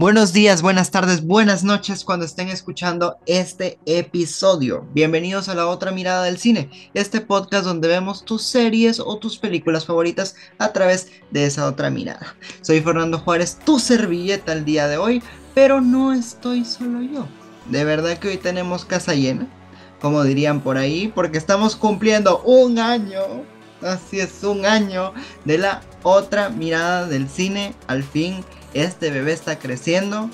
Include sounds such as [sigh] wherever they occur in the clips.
Buenos días, buenas tardes, buenas noches cuando estén escuchando este episodio. Bienvenidos a la otra mirada del cine, este podcast donde vemos tus series o tus películas favoritas a través de esa otra mirada. Soy Fernando Juárez, tu servilleta el día de hoy, pero no estoy solo yo. De verdad que hoy tenemos casa llena, como dirían por ahí, porque estamos cumpliendo un año, así es, un año de la otra mirada del cine, al fin este bebé está creciendo,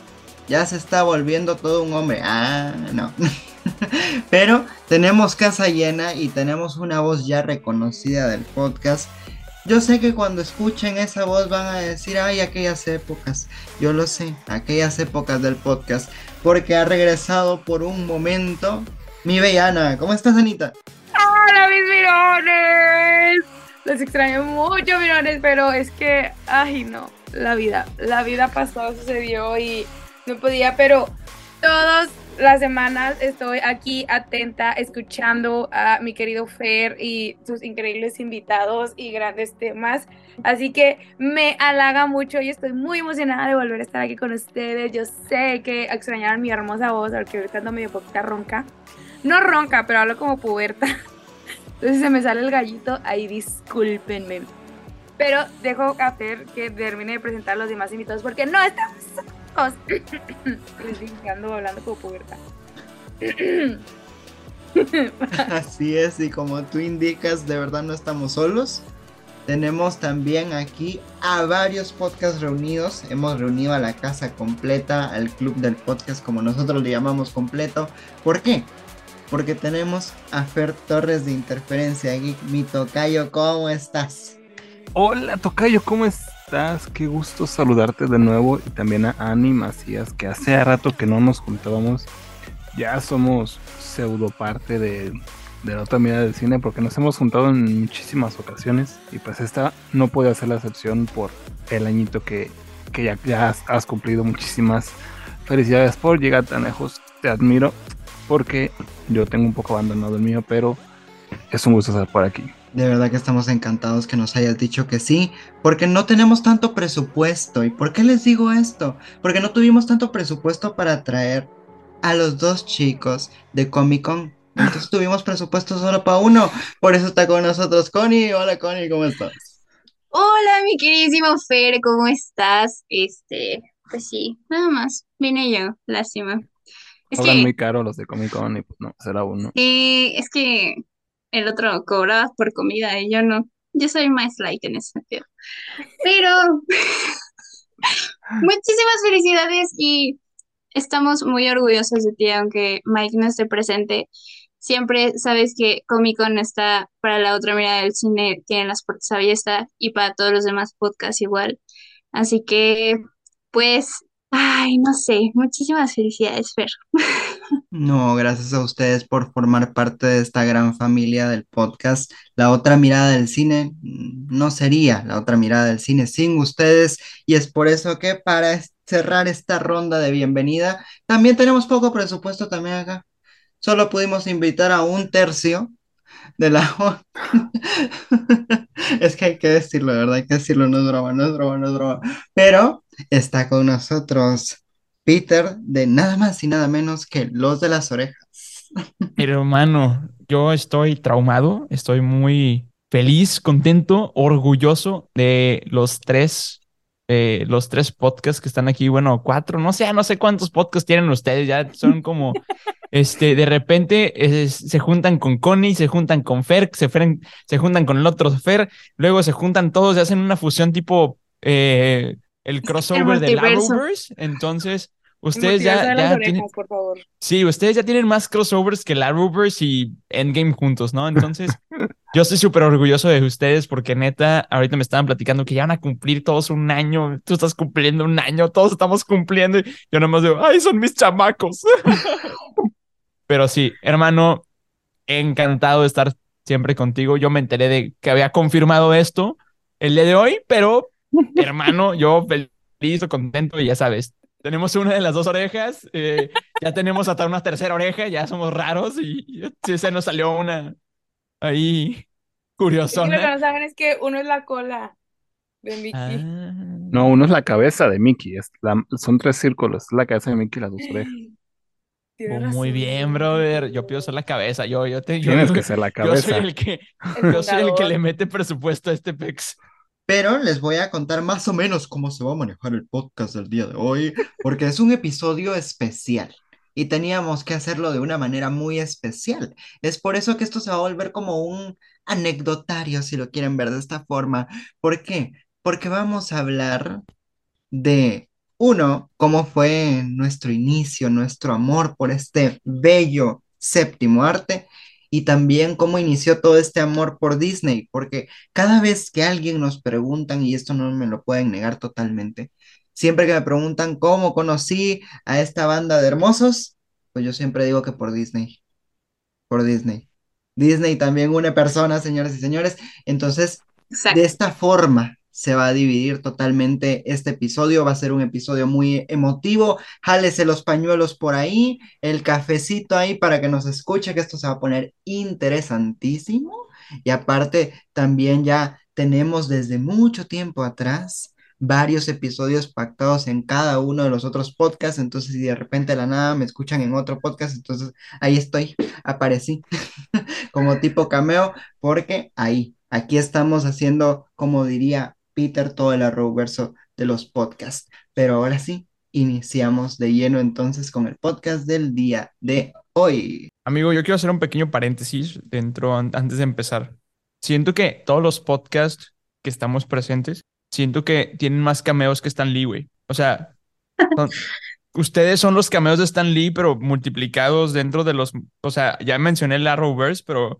ya se está volviendo todo un hombre. Ah, no. [laughs] Pero tenemos casa llena y tenemos una voz ya reconocida del podcast. Yo sé que cuando escuchen esa voz van a decir, ay, aquellas épocas. Yo lo sé, aquellas épocas del podcast. Porque ha regresado por un momento mi bella ¿Cómo estás, Anita? ¡Hola, mis mirones! Los extraño mucho, mirones, pero es que, ay, no la vida. La vida pasó, sucedió y no podía, pero todas las semanas estoy aquí atenta, escuchando a mi querido Fer y sus increíbles invitados y grandes temas. Así que me halaga mucho y estoy muy emocionada de volver a estar aquí con ustedes. Yo sé que extrañaron mi hermosa voz, porque ahorita ando medio poquita ronca. No ronca, pero hablo como puberta. [laughs] Entonces se me sale el gallito, ahí discúlpenme. Pero dejo a Fer que termine de presentar a los demás invitados porque no estamos solos. [laughs] Les estoy hablando como puberta. [laughs] Así es, y como tú indicas, de verdad no estamos solos. Tenemos también aquí a varios podcasts reunidos. Hemos reunido a la casa completa, al club del podcast, como nosotros le llamamos completo. ¿Por qué? Porque tenemos a Fer Torres de Interferencia Geek. Mi tocayo, ¿cómo estás? Hola Tocayo, ¿cómo estás? Qué gusto saludarte de nuevo y también a Ani Macías, que hace rato que no nos juntábamos. Ya somos pseudo parte de, la otra mirada del cine porque nos hemos juntado en muchísimas ocasiones y pues esta no puede hacer la excepción por el añito que, ya, ya has, cumplido. Muchísimas felicidades por llegar tan lejos. Te admiro porque yo tengo un poco abandonado el mío, pero es un gusto estar por aquí. De verdad que estamos encantados que nos hayas dicho que sí, porque no tenemos tanto presupuesto. ¿Y por qué les digo esto? Porque no tuvimos tanto presupuesto para traer a los dos chicos de Comic Con. Entonces tuvimos presupuesto solo para uno. Por eso está con nosotros Connie. Hola Connie, ¿cómo estás? Hola, mi queridísimo Fer, ¿cómo estás? Este, pues sí, nada más. Vine yo, lástima. Es muy caro los de Comic Con y pues no, será uno. Sí, es que el otro cobraba por comida y yo no. Yo soy más light en ese sentido. Pero [laughs] muchísimas felicidades y estamos muy orgullosos de ti, aunque Mike no esté presente. Siempre sabes que Comic Con está para la otra mirada del cine, tienen las puertas abiertas y para todos los demás podcasts igual. Así que, pues, ay, no sé, muchísimas felicidades, Fer. [laughs] No, gracias a ustedes por formar parte de esta gran familia del podcast. La otra mirada del cine no sería la otra mirada del cine sin ustedes y es por eso que para cerrar esta ronda de bienvenida, también tenemos poco presupuesto también acá. Solo pudimos invitar a un tercio de la... [laughs] es que hay que decirlo, ¿verdad? Hay que decirlo, no es broma, no es broma, no es broma. Pero está con nosotros Peter de nada más y nada menos que Los de las Orejas. Hermano, yo estoy traumado, estoy muy feliz, contento, orgulloso de los tres, eh, los tres podcasts que están aquí, bueno, cuatro, no sé, no sé cuántos podcasts tienen ustedes, ya son como, [laughs] este, de repente se juntan con Connie, se juntan con Fer, se, se juntan con el otro Fer, luego se juntan todos y hacen una fusión tipo eh, el crossover de Rovers, entonces Ustedes ya, tienen... Sí, ustedes ya tienen más crossovers que la Rovers y Endgame juntos, ¿no? Entonces, [laughs] yo estoy súper orgulloso de ustedes porque neta, ahorita me estaban platicando que ya van a cumplir todos un año, tú estás cumpliendo un año, todos estamos cumpliendo y yo nomás digo, ay, son mis chamacos. [laughs] Pero sí, hermano, encantado de estar siempre contigo. Yo me enteré de que había confirmado esto el día de hoy, pero hermano, yo feliz, contento y ya sabes, tenemos una de las dos orejas, eh, ya tenemos hasta una tercera oreja, ya somos raros y, sí se nos salió una ahí curiosona. Lo que no saben es que uno es la cola de Mickey. Ah. No, uno es la cabeza de Mickey. Es la- son tres círculos. Es la cabeza de Mickey y las dos orejas. [gasps] Oh, muy bien, brother. Yo pido ser la cabeza. Yo, yo te, yo, Tienes yo- [laughs] que ser la yo soy cabeza. el que, El yo soy el que le mete presupuesto a este pex. Pero les voy a contar más o menos cómo se va a manejar el podcast del día de hoy, porque es un episodio especial y teníamos que hacerlo de una manera muy especial. Es por eso que esto se va a volver como un anecdotario, si lo quieren ver de esta forma. ¿Por qué? Porque vamos a hablar de, uno, cómo fue nuestro inicio, nuestro amor por este bello séptimo arte. Y también cómo inició todo este amor por Disney, porque cada vez que alguien nos preguntan, y esto no me lo pueden negar totalmente, siempre que me preguntan cómo conocí a esta banda de hermosos, pues yo siempre digo que por Disney, por Disney. Disney también une personas, señoras y señores. Entonces, Exacto. de esta forma se va a dividir totalmente este episodio. Va a ser un episodio muy emotivo. Jálese los pañuelos por ahí, el cafecito ahí para que nos escuche, que esto se va a poner interesantísimo. Y aparte, también ya tenemos desde mucho tiempo atrás varios episodios pactados en cada uno de los otros podcasts. Entonces, si de repente de la nada me escuchan en otro podcast, entonces ahí estoy, aparecí [laughs] como tipo cameo, porque ahí, aquí estamos haciendo, como diría Peter, todo el arrowverso de los podcasts. Pero ahora sí, iniciamos de lleno entonces con el podcast del día de hoy. Amigo, yo quiero hacer un pequeño paréntesis dentro an- antes de empezar. Siento que todos los podcasts que estamos presentes, siento que tienen más cameos que Stan Lee, güey. O sea, son- [laughs] ustedes son los cameos de Stan Lee, pero multiplicados dentro de los, o sea, ya mencioné el Arrowverse, pero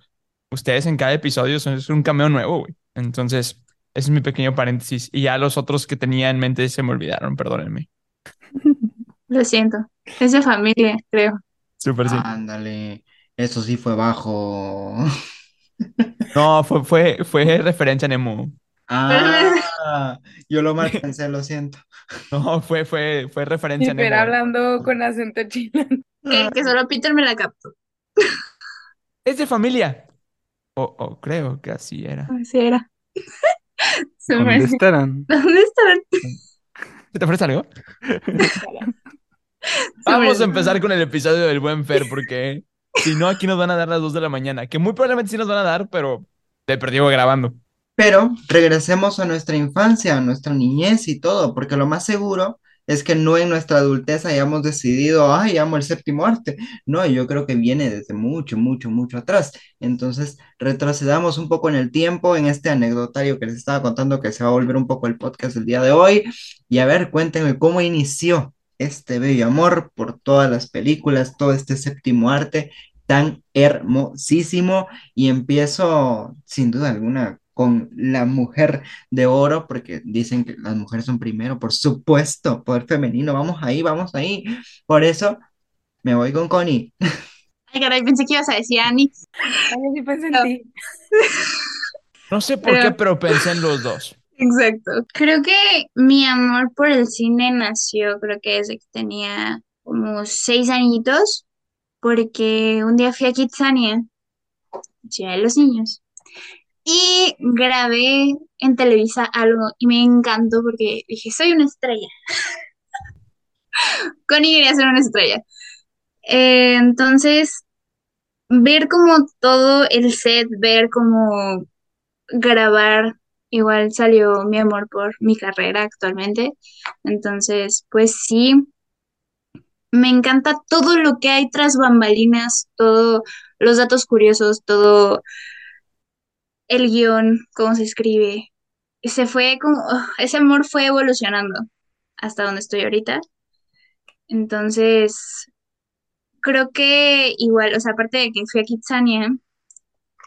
ustedes en cada episodio son es un cameo nuevo, güey. Entonces, ese es mi pequeño paréntesis. Y ya los otros que tenía en mente se me olvidaron, perdónenme. [laughs] Lo siento. Es de familia, creo. Súper sí. Ándale, eso sí fue bajo. No, fue, fue, fue referencia a Nemo. Ah, yo lo mal pensé, lo siento. [laughs] No, fue, fue, fue referencia a Nemo. hablando con acento chino. Que, [laughs] que solo Peter me la captó. Es de familia. O o creo que así era. Así era. [laughs] ¿Dónde estarán? ¿Dónde estaban? [laughs] ¿Se te ofrece algo? Vamos a empezar con el episodio del buen Fer, [laughs] porque si no, aquí nos van a dar las 2 de la mañana. Que muy probablemente sí nos van a dar, pero te perdí grabando. Pero regresemos a nuestra infancia, a nuestra niñez y todo, porque lo más seguro es que no en nuestra adultez hayamos decidido, ay, amo el séptimo arte. No, yo creo que viene desde mucho, mucho, mucho atrás. Entonces, retrocedamos un poco en el tiempo, en este anecdotario que les estaba contando, que se va a volver un poco el podcast del día de hoy. Y a ver, cuéntenme cómo inició este bello amor por todas las películas, todo este séptimo arte tan hermosísimo. Y empiezo, sin duda alguna, con la mujer de oro, porque dicen que las mujeres son primero, por supuesto, poder femenino, vamos ahí, vamos ahí. Por eso me voy con Connie. Ay, caray, pensé que ibas a decir. Ay, sí pensé en No. ti. No sé por Pero- qué, pero pensé en los dos. Exacto. Creo que mi amor por el cine nació, creo que desde que tenía como seis añitos, porque un día fui a Kitsania, Ciudad de los Niños, y grabé en Televisa algo y me encantó porque dije, soy una estrella. [laughs] Connie quería ser una estrella. Eh, entonces, ver como todo el set, ver como grabar, igual salió mi amor por mi carrera actualmente. Entonces, pues sí, me encanta todo lo que hay tras bambalinas, todos los datos curiosos, todo el guion, cómo se escribe. Se fue como, ese amor fue evolucionando hasta donde estoy ahorita. Entonces, creo que igual, o sea, aparte de que fui a Kitsania,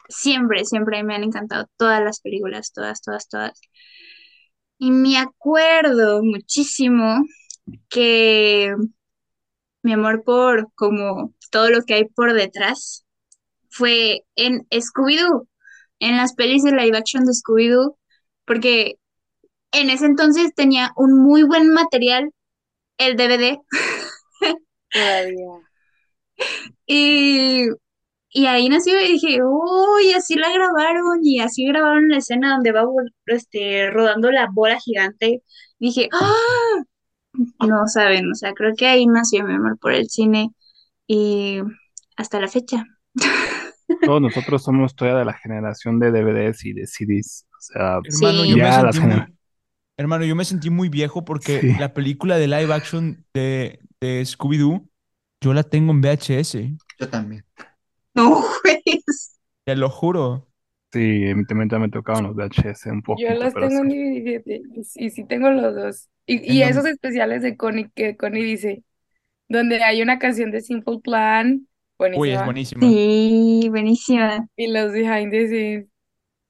siempre, siempre me han encantado todas las películas, todas, todas, todas. Y me acuerdo muchísimo que mi amor por como todo lo que hay por detrás fue en Scooby-Doo, en las pelis de live action de Scooby-Doo, porque en ese entonces tenía un muy buen material, el DVD, Todavía. [laughs] y Y ahí nació y dije, uy, así la grabaron y así grabaron la escena donde va este, rodando la bola gigante. Dije, ¡ah! No saben, o sea, creo que ahí nació mi amor por el cine y hasta la fecha. [laughs] Todos nosotros somos todavía de la generación de DVDs y de CDs. O sea, Hermano, yo me Ya, sentí muy, hermano, yo me sentí muy viejo porque Sí. la película de live action de, de Scooby-Doo, yo la tengo en VHS, Yo también. No, pues. te lo juro. sí, también me tocaban los VHS un poquito, Yo las pero tengo en. DVD, y, sí tengo los dos. Y, y esos especiales de Connie que Connie dice, donde hay una canción de Simple Plan, Uy, es buenísima, buenísima. Sí, buenísima. y los behind the scenes,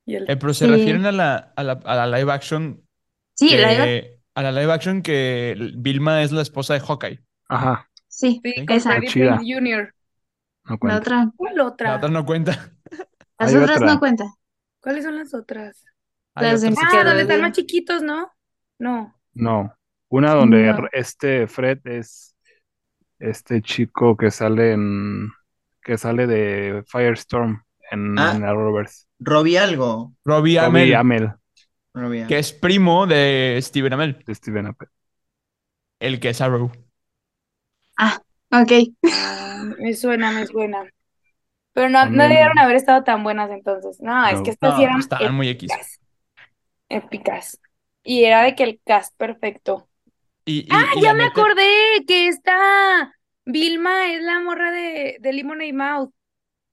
y el Eh, pero se Sí. refieren a la, a la, a la live action Sí, la iba- que, a la live action que Vilma es la esposa de Hawkeye. Ajá, Sí, sí, Sí. con esa. Freddie Chida. Prinze Jr. no La cuenta. otra. ¿Cuál La otra? otra no cuenta. Las Hay otras otra. no cuentan. ¿Cuáles son las otras? Hay Las de otras Ah, donde están más chiquitos, ¿no? No. No, una donde No. r- este Fred es este chico que sale en que sale de Firestorm en, Ah. en Arrowverse. Robbie algo. Robbie Robbie Amell, Amell Robbie que es primo de Steven Amell, de Steven Apple. el que es Arrow. Ok. Ah, [laughs] me suena, me suena. Pero no, no debieron haber estado tan buenas entonces. No, es que estas sí No, eran estaban muy X. épicas. Épicas. Y era de que el cast perfecto. Y, y- Ah, y ya la me acordé que esta Vilma es la morra de, de Lemonade Mouth.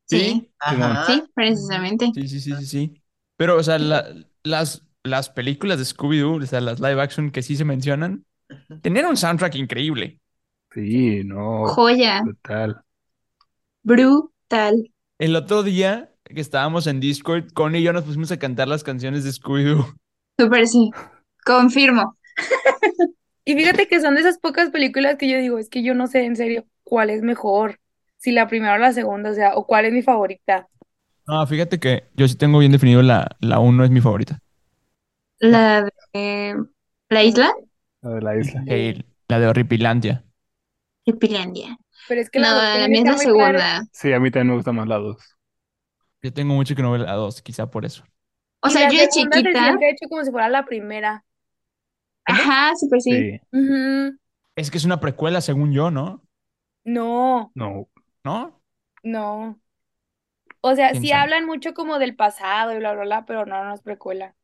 Sí, Ajá. sí, precisamente. Sí, sí, sí, sí, sí. Pero, o sea, la- las, las películas de Scooby-Doo, o sea, las live action que sí se mencionan, tenían un soundtrack increíble. Sí, no, Joya. total. Brutal. El otro día que estábamos en Discord, Connie y yo nos pusimos a cantar las canciones de Scooby-Doo. Súper sí. Confirmo. [laughs] Y fíjate que son de esas pocas películas que yo digo, es que yo no sé en serio cuál es mejor, si la primera o la segunda, o sea, o cuál es mi favorita. No, fíjate que yo sí tengo bien definido la, la 1 es mi favorita. La de la isla, La de la isla. La de Horripilandia. Tripilandia. Pero es que No, la dos la mía es la segunda. Sí, a mí también me gusta más la dos. Yo tengo mucho que no ver la 2, quizá por eso. O Y sea, la yo de se chiquita. siente hecho como si fuera la primera. Ajá, súper sí. Es que es una precuela, según yo, ¿no? No, no, ¿No? no. O sea, ¿Quién sí sabe? hablan mucho como del pasado y bla, bla, bla, pero no, no es precuela.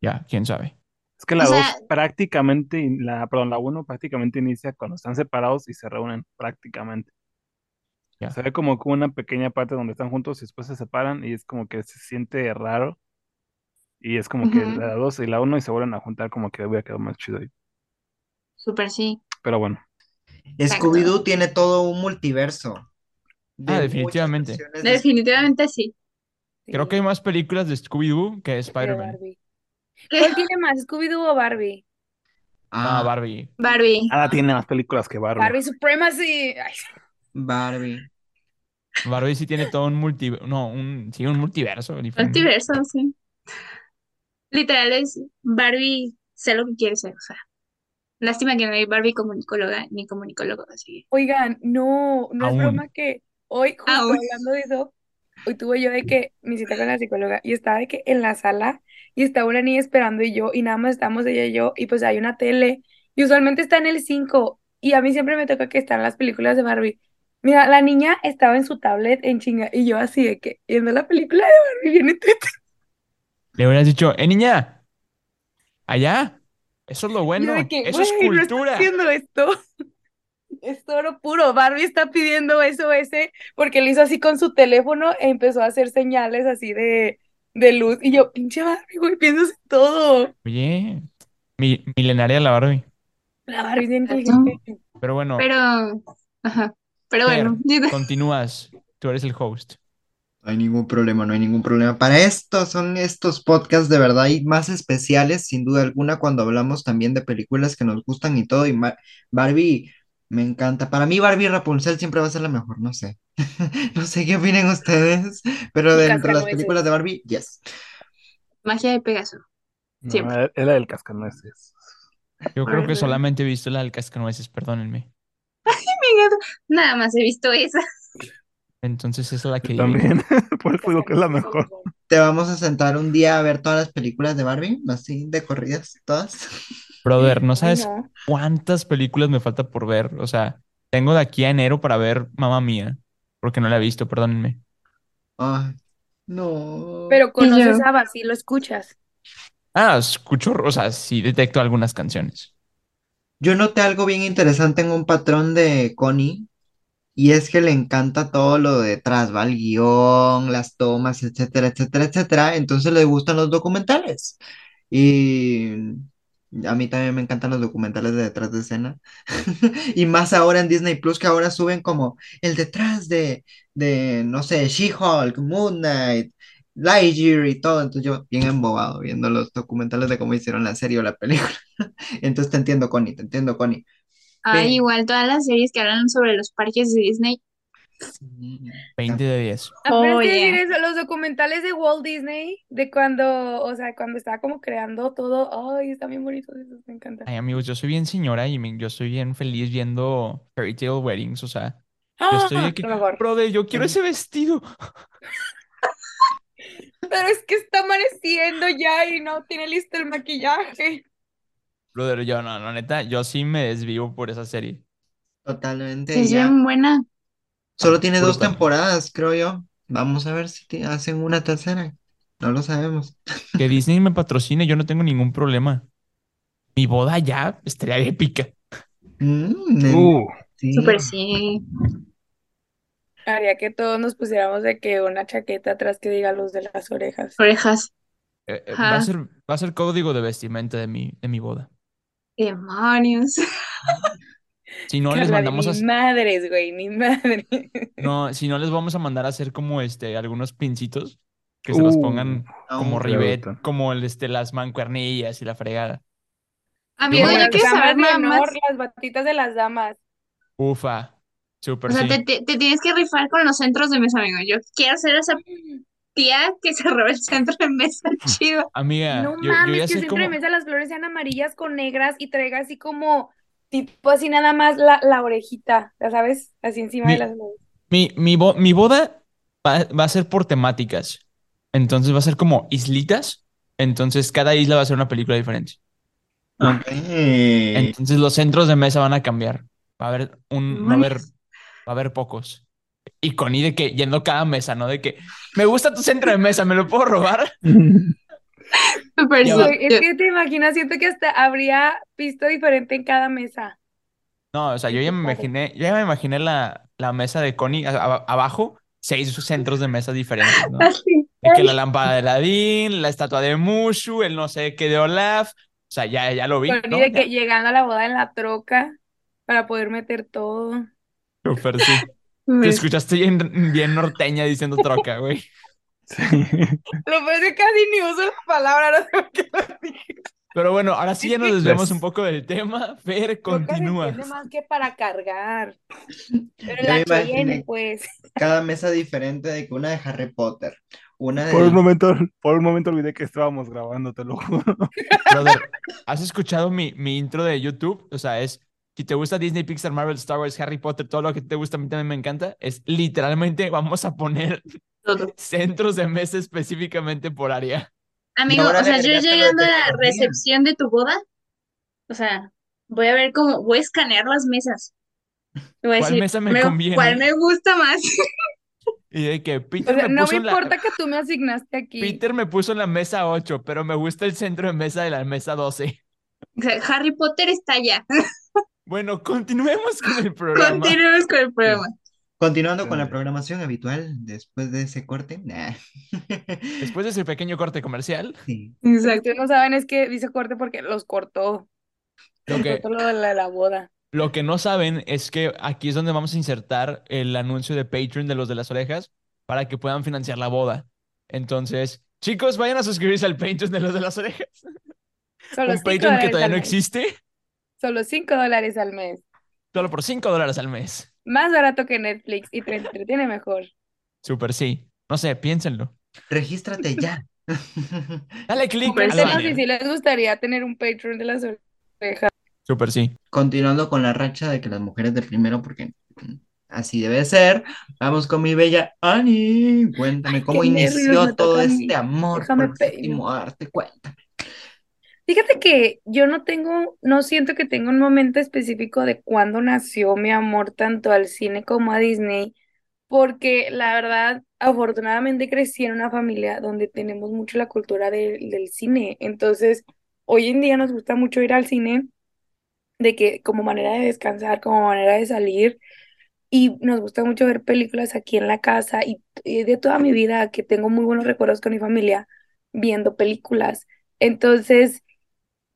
Ya, quién sabe. es que la O dos sea- prácticamente, in- la, perdón, la uno prácticamente inicia cuando están separados y se reúnen prácticamente. Ya. Se ve como una pequeña parte donde están juntos y después se separan y es como que se siente raro. Y es como que la dos y la uno y se vuelven a juntar como que hubiera quedado más chido ahí. Súper sí. Pero bueno. Scooby-Doo tiene todo un multiverso. de Ah, definitivamente. de Definitivamente sí. Creo que hay más películas de Scooby-Doo que de de Spider-Man. ¿Cuál tiene más, Scooby-Doo o Barbie? Ah, No, Barbie. Barbie. nada tiene más películas que Barbie. Barbie Supremacy. Ay, Barbie. Barbie sí tiene todo un multiverso. No, un, sí, un multiverso diferente. Multiverso, sí. Literal es Barbie, sé lo que quiere ser, o sea. Lástima que no hay Barbie comunicóloga ni comunicólogo, así. Oigan, no, no es Aún. broma que hoy, justo Aún. hablando de eso, hoy tuve yo de que mi cita con la psicóloga y estaba de que en la sala y estaba una niña esperando y yo y nada más estamos ella y yo y pues hay una tele y usualmente está en el 5 y a mí siempre me toca que están las películas de Barbie. Mira, la niña estaba en su tablet en chinga y yo así de que viendo la película de Barbie entretenida. Le hubieras dicho, eh, niña, allá. Eso es lo bueno. que, Eso es "Güey, no cultura. haciendo esto. [laughs] Es oro puro. Barbie está pidiendo SOS porque le hizo así con su teléfono e empezó a hacer señales así de, de luz. Y yo, pinche Barbie, güey, piensas en todo. Oye, mi- milenaria la Barbie. La Barbie es inteligente. Pero bueno, Pero, ajá. Pero Fer, bueno, continúas. Tú eres el host. No hay ningún problema, no hay ningún problema. Para esto son estos podcasts de verdad y más especiales, sin duda alguna, cuando hablamos también de películas que nos gustan y todo. Y Barbie me encanta. Para mí, Barbie Rapunzel siempre va a ser la mejor, no sé. [laughs] No sé qué opinen ustedes, pero dentro de las películas de Barbie, yes. magia de Pegaso. No, Siempre. era del cascanueces. Yo creo que solamente he visto la del cascanueces, perdónenme. [laughs] Me encanta. Nada más he visto esa. [laughs] Entonces esa es la que Yo también. [laughs] Por eso digo que es la mejor. ¿Te vamos a sentar un día a ver todas las películas de Barbie? Así, de corridas, todas. Brother, no sabes no. cuántas películas me falta por ver. O sea, tengo de aquí a enero para ver Mamma Mía, porque no la he visto, perdónenme. Ay, no. Pero conoces a Bas, sí lo escuchas. Ah, escucho, o sea, sí detecto algunas canciones. Yo noté algo bien interesante en un patrón de Connie, y es que le encanta todo lo de detrás, va el guion, las tomas, etcétera, etcétera, etcétera. Entonces le gustan los documentales. Y a mí también me encantan los documentales de detrás de escena. [laughs] Y más ahora en Disney Plus, que ahora suben como el detrás de, de no sé, She-Hulk, Moon Knight, Lightyear y todo. Entonces yo bien embobado viendo los documentales de cómo hicieron la serie o la película. [laughs] Entonces te entiendo, Connie, te entiendo, Connie. Ay, Ve. igual todas las series que hablan sobre los parques de Disney. Sí. 20 de 10. Apenas Oh, yeah. eso, los documentales de Walt Disney, de cuando, o sea, cuando estaba como creando todo, ay, están bien bonitos esos, me encantan. Ay, amigos, yo soy bien señora y me- yo soy bien feliz viendo Fairy Tale Weddings. O sea, yo ¡Ah! estoy mejor. brother, yo quiero ese vestido. [laughs] Pero es que está amaneciendo ya y no tiene listo el maquillaje. Brother, yo no, no, neta, yo sí me desvivo por esa serie. Totalmente, Es ya. bien buena. Solo tiene dos temporadas, creo yo. Vamos a ver si hacen una tercera. No lo sabemos. [laughs] Que Disney me patrocine, yo no tengo ningún problema. Mi boda ya estaría épica. Mm, Uh, sí. Súper sí. Haría que todos nos pusiéramos de que una chaqueta atrás que diga luz de las orejas. Orejas. Eh, eh, va a ser, va a ser código de vestimenta de mi, de mi boda. Demonios. Si no, [laughs] les Carla, mandamos a, mis madres, güey, mi madre. [laughs] no, si no, les vamos a mandar a hacer como este, algunos pincitos que se los Uh, pongan como rivet, como el, este, las mancuernillas y la fregada. Amigo, me- yo quiero saber nada más. las batitas de las damas. Ufa, O súper sea, sí. te, te- te tienes que rifar con los centros de mesa, amigo. Yo quiero ser esa tía que se roba el centro de mesa [laughs] chido. Amiga, No yo, yo mames, ya que siempre cómo. en mesa las flores sean amarillas con negras y traiga así como, tipo así nada más la, la orejita, ya sabes, así encima de Mi, las flores. mi, mi, bo- mi boda va, va a ser por temáticas. Entonces va a ser como islitas. Entonces cada isla va a ser una película diferente. Ok. Entonces los centros de mesa van a cambiar. Va a haber un, va a haber, va a haber pocos. Y Connie de que yendo cada mesa, ¿no? De que me gusta tu centro de mesa, ¿me lo puedo robar? [laughs] Va. Güey, es Yo- que te imaginas, siento que hasta habría pisto diferente en cada mesa. No, o sea, yo ya me imaginé, yo ya me imaginé la, la mesa de Connie abajo, seis centros de mesa diferentes, ¿no? [laughs] Así. De que la lámpara de Aladdin, la estatua de Mushu, el no sé qué de Olaf. O sea, ya, ya lo vi, Con ¿no? de que llegando a la boda en la troca para poder meter todo. Súper, sí. Te escuchaste bien, bien norteña diciendo troca, [laughs] güey. sí. Lo peor es que casi ni uso la palabra, no sé por qué lo dije. Pero bueno, ahora sí ya nos Es que- desviamos un Pues- poco del tema. Fer, continúa. entiende más que para cargar. Pero Ya la Cheyenne, pues. Cada mesa diferente de que una de Harry Potter, una Por un momento, por un momento olvidé que estábamos grabando, te lo juro. Brother, ¿has escuchado mi, mi intro de YouTube? O sea, es, si te gusta Disney, Pixar, Marvel, Star Wars, Harry Potter, todo lo que te gusta a mí también me encanta. Es literalmente, [laughs] vamos a poner Todo. centros de mesa específicamente por área. Amigo, o sea, yo llegando a la recepción de tu boda, o sea, voy a ver cómo, voy a escanear las mesas. Y voy a ¿Cuál decir, mesa me "Me- conviene?" ¿cuál me gusta más? Y de que O Peter sea, me no puso me la, importa que tú me asignaste aquí. Peter me puso en la mesa 8, pero me gusta el centro de mesa de la mesa 12. O sea, Harry Potter está allá. [laughs] Bueno, [laughs] continuemos con el programa. Continuemos con el programa. Continuando con la programación habitual, después de ese corte. Nah. [laughs] Después de ese pequeño corte comercial, Sí. Exacto. no saben es que dice corte porque los cortó. lo Cortó que, todo lo de la, la boda. lo que no saben es que aquí es donde vamos a insertar el anuncio de Patreon de los de las orejas para que puedan financiar la boda. Entonces, chicos, vayan a suscribirse al Patreon de los de las orejas. Solo Un 5 Patreon que todavía no existe, Solo 5 dólares al mes. solo por 5 dólares al mes. Más barato que Netflix y te entretiene mejor. Súper sí. No sé, piénsenlo. Regístrate ya. [laughs] Dale click. Coméntenos banner. si sí les gustaría tener un Patreon de las orejas. Súper sí. Continuando con la racha de que las mujeres de primero, porque así debe ser. Vamos con mi bella Ani. Cuéntame Ay, cómo inició todo este amor Déjame por el séptimo arte. Cuéntame. Fíjate que yo no tengo, no siento que tenga un momento específico de cuándo nació mi amor tanto al cine como a Disney, porque la verdad, afortunadamente crecí en una familia donde tenemos mucho la cultura del del cine. Entonces, hoy en día nos gusta mucho ir al cine, de que como manera de descansar, como manera de salir. Y nos gusta mucho ver películas aquí en la casa y de toda mi vida que tengo muy buenos recuerdos con mi familia viendo películas. Entonces,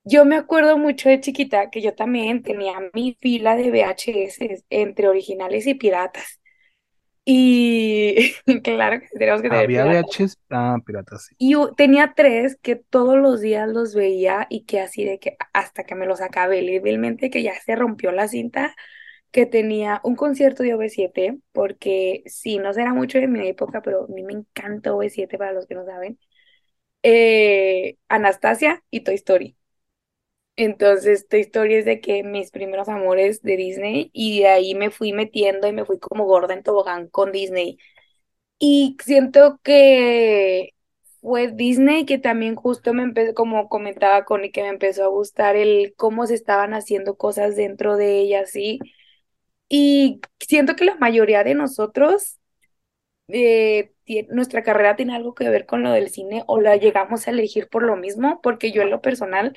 yo me acuerdo mucho de chiquita que yo también tenía mi fila de VHS entre originales y piratas. Y [laughs] claro que tenemos que tener Había piratas. VHS, ah, piratas, sí. Y tenía tres que todos los días los veía y que así de que hasta que me los acabé legalmente, que ya se rompió la cinta, que tenía un concierto de OV7, porque sí, no será mucho de mi época, pero a mí me encanta OV7 para los que no saben. Eh, Anastasia y Toy Story. Entonces, Toy Story es de que mis primeros amores de Disney y de ahí me fui metiendo y me fui como gorda en tobogán con Disney. Y siento que fue Disney que también justo me empezó, como comentaba Connie, que me empezó a gustar el cómo se estaban haciendo cosas dentro de ella, sí. Y siento que la mayoría de nosotros, eh, nuestra carrera tiene algo que ver con lo del cine o la llegamos a elegir por lo mismo, porque yo en lo personal,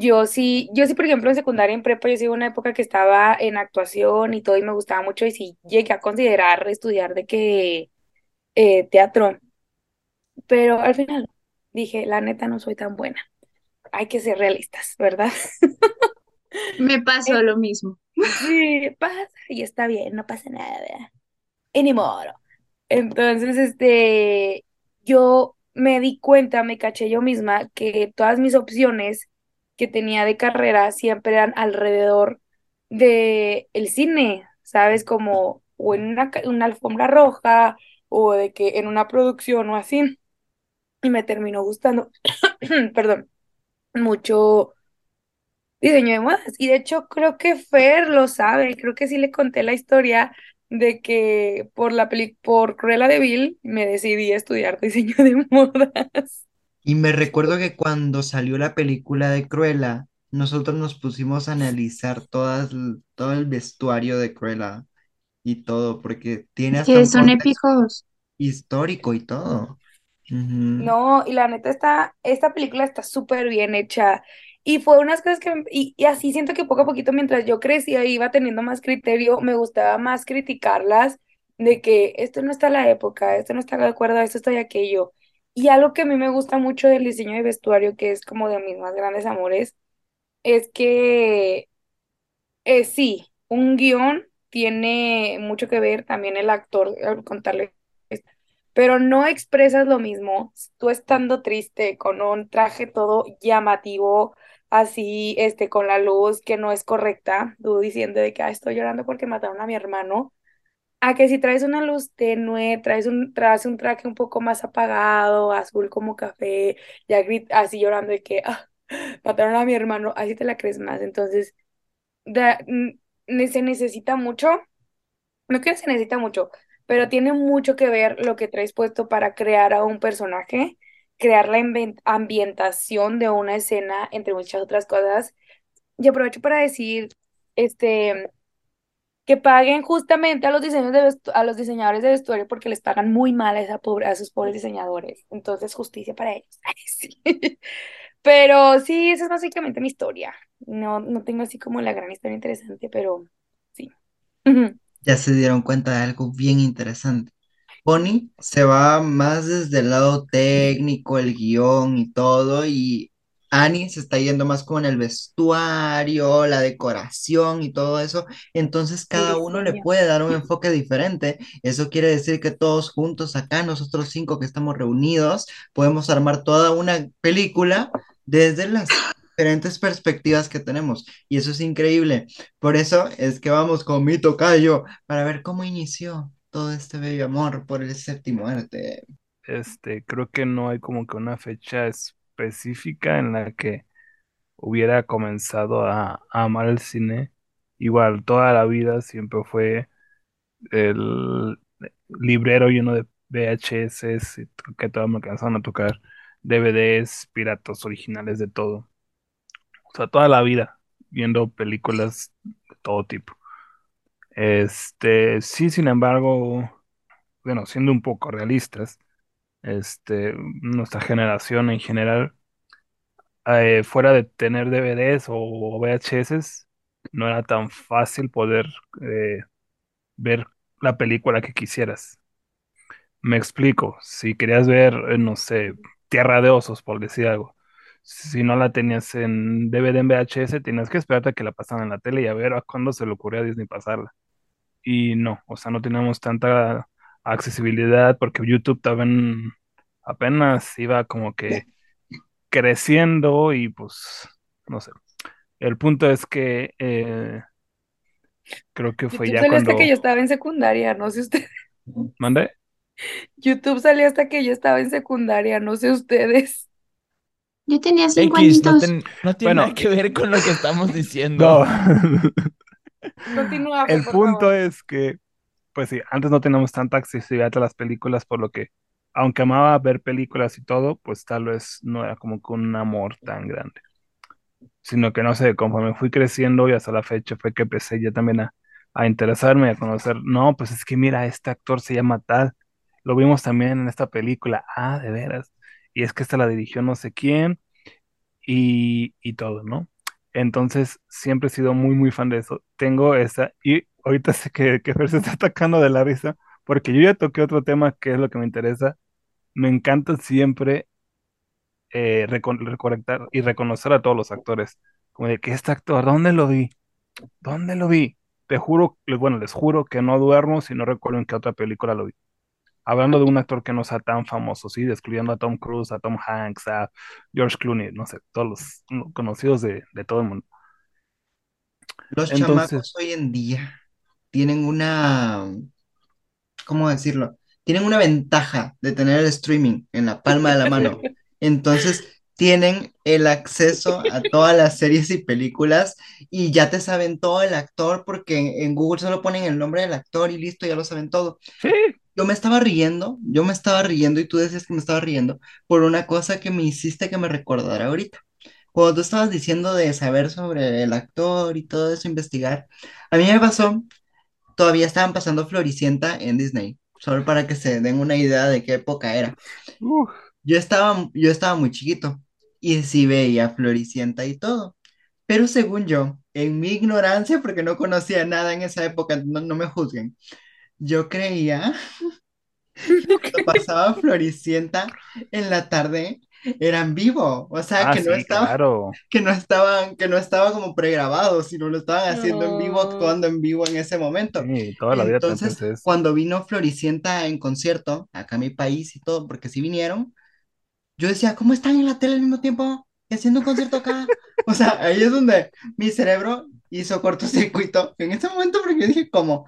yo sí, yo sí, por ejemplo, en secundaria, en prepa, yo sí hubo una época que estaba en actuación y todo y me gustaba mucho y sí llegué a considerar estudiar de que eh, teatro, pero al final dije, la neta no soy tan buena. Hay que ser realistas, ¿verdad? [laughs] Me pasó lo mismo. Sí, pasa y está bien, no pasa nada. Anymore. Entonces, este, yo me di cuenta, me caché yo misma que todas mis opciones que tenía de carrera siempre eran alrededor de el cine, ¿sabes? Como o en una, una alfombra roja o de que en una producción o así. Y me terminó gustando, [clears throat] perdón, mucho diseño de modas. Y de hecho creo que Fer lo sabe, creo que sí le conté la historia de que por la peli por Cruella de Vil me decidí a estudiar diseño de [laughs] modas. Y me recuerdo que cuando salió la película de Cruella, nosotros nos pusimos a analizar todas, todo el vestuario de Cruella y todo, porque tiene hasta Que un son contexto épicos. histórico y todo. No, y la neta está, esta película está súper bien hecha. Y fue unas cosas que, y, y así siento que poco a poquito mientras yo crecía iba teniendo más criterio, me gustaba más criticarlas de que esto no está a la época, esto no está de acuerdo, esto está de aquello. Y algo que a mí me gusta mucho del diseño de vestuario, que es como de mis más grandes amores, es que eh, sí, un guion tiene mucho que ver también el actor al contarle, pero no expresas lo mismo tú estando triste con un traje todo llamativo, así, este, con la luz que no es correcta, tú diciendo de que "Ah, estoy llorando porque mataron a mi hermano, a que si traes una luz tenue, traes un, traes un traje un poco más apagado, azul como café, ya grit- así llorando de que "Ah, mataron a mi hermano, así te la crees más, entonces da- se necesita mucho, no que se necesita mucho, pero tiene mucho que ver lo que traes puesto para crear a un personaje, crear la ambientación de una escena, entre muchas otras cosas. Y aprovecho para decir, este, que paguen justamente a los diseños de a los diseñadores de vestuario porque les pagan muy mal a, esa pobre, a esos pobres diseñadores. Entonces, justicia para ellos. [laughs] Sí. Pero sí, esa es básicamente mi historia. No, no tengo así como la gran historia interesante, pero sí. Ya se dieron cuenta de algo bien interesante. Bonnie se va más desde el lado técnico, el guion y todo, y Annie se está yendo más con el vestuario, la decoración y todo eso. Entonces cada uno le puede dar un enfoque diferente. Eso quiere decir que todos juntos acá, nosotros cinco que estamos reunidos, podemos armar toda una película desde las diferentes perspectivas que tenemos. Y eso es increíble. Por eso es que vamos con mi tocayo para ver cómo inició todo este bello amor por el séptimo arte. Este, creo que no hay como que una fecha específica en la que hubiera comenzado a, amar el cine. Igual, toda la vida siempre fue el librero lleno de VHS que todo me alcanzaron a tocar, DVDs, piratas originales de todo. O sea, toda la vida viendo películas de todo tipo. Este, sí, sin embargo, bueno, siendo un poco realistas, este, nuestra generación en general, eh, fuera de tener DVDs o VHS, no era tan fácil poder eh, ver la película que quisieras. Me explico, si querías ver, eh, no sé, Tierra de Osos, por decir algo, si no la tenías en DVD en VHS, tenías que esperarte a que la pasaran en la tele y a ver a cuándo se le ocurrió a Disney pasarla. Y no, o sea, no teníamos tanta accesibilidad porque YouTube también apenas iba como que creciendo y pues, no sé. El punto es que eh, creo que fue YouTube ya salió cuando... hasta que yo estaba en secundaria, no sé usted. [laughs] ¿Mande? YouTube salió hasta que yo estaba en secundaria, no sé ustedes. Yo tenía cinco X, no, añitos. ten- no tiene Bueno. nada que ver con lo que estamos [laughs] diciendo. No. Continúa, El por punto favor. es que, pues sí, antes no teníamos tanta accesibilidad a las películas, por lo que, aunque amaba ver películas y todo, pues tal vez no era como que un amor tan grande. Sino que no sé, conforme fui creciendo y hasta la fecha fue que empecé ya también a, a interesarme, a conocer, no, pues es que mira, este actor se llama tal, lo vimos también en esta película, ah, de veras, y es que esta la dirigió no sé quién, y, y todo, ¿no? Entonces, siempre he sido muy, muy fan de eso. Tengo esa, y ahorita sé que, que Fer se está atacando de la risa, porque yo ya toqué otro tema que es lo que me interesa. Me encanta siempre eh, reconectar y reconocer a todos los actores. Como de que este actor, ¿dónde lo vi? ¿Dónde lo vi? Te juro, bueno, les juro que no duermo si no recuerdo en qué otra película lo vi. Hablando de un actor que no sea tan famoso, sí, excluyendo a Tom Cruise, a Tom Hanks, a George Clooney, no sé, todos los conocidos de, de todo el mundo. Los Entonces- chamacos hoy en día tienen una, ¿cómo decirlo? Tienen una ventaja de tener el streaming en la palma de la mano. [laughs] Entonces tienen el acceso a todas las series y películas y ya te saben todo el actor porque en, Google solo ponen el nombre del actor y listo, ya lo saben todo. Sí, Yo me estaba riendo, yo me estaba riendo y tú decías que me estaba riendo por una cosa que me hiciste que me recordara ahorita. Cuando tú estabas diciendo de saber sobre el actor y todo eso, investigar, a mí me pasó, todavía estaban pasando Floricienta en Disney, solo para que se den una idea de qué época era. Yo estaba, yo estaba muy chiquito y sí veía Floricienta y todo, pero según yo, en mi ignorancia, porque no conocía nada en esa época, no, no me juzguen, yo creía [laughs] cuando pasaba Floricienta en la tarde era en vivo, o sea, ah, que no sí, estaba, claro. que no estaban, que no estaba como pregrabado, sino lo estaban haciendo en vivo, No. actuando en vivo en ese momento. Sí, toda la Entonces, cuando vino Floricienta en concierto, acá a mi país y todo, porque sí vinieron, yo decía, ¿cómo están en la tele al mismo tiempo y haciendo un concierto acá? [laughs] O sea, ahí es donde mi cerebro hizo cortocircuito en ese momento, porque yo dije, ¿cómo?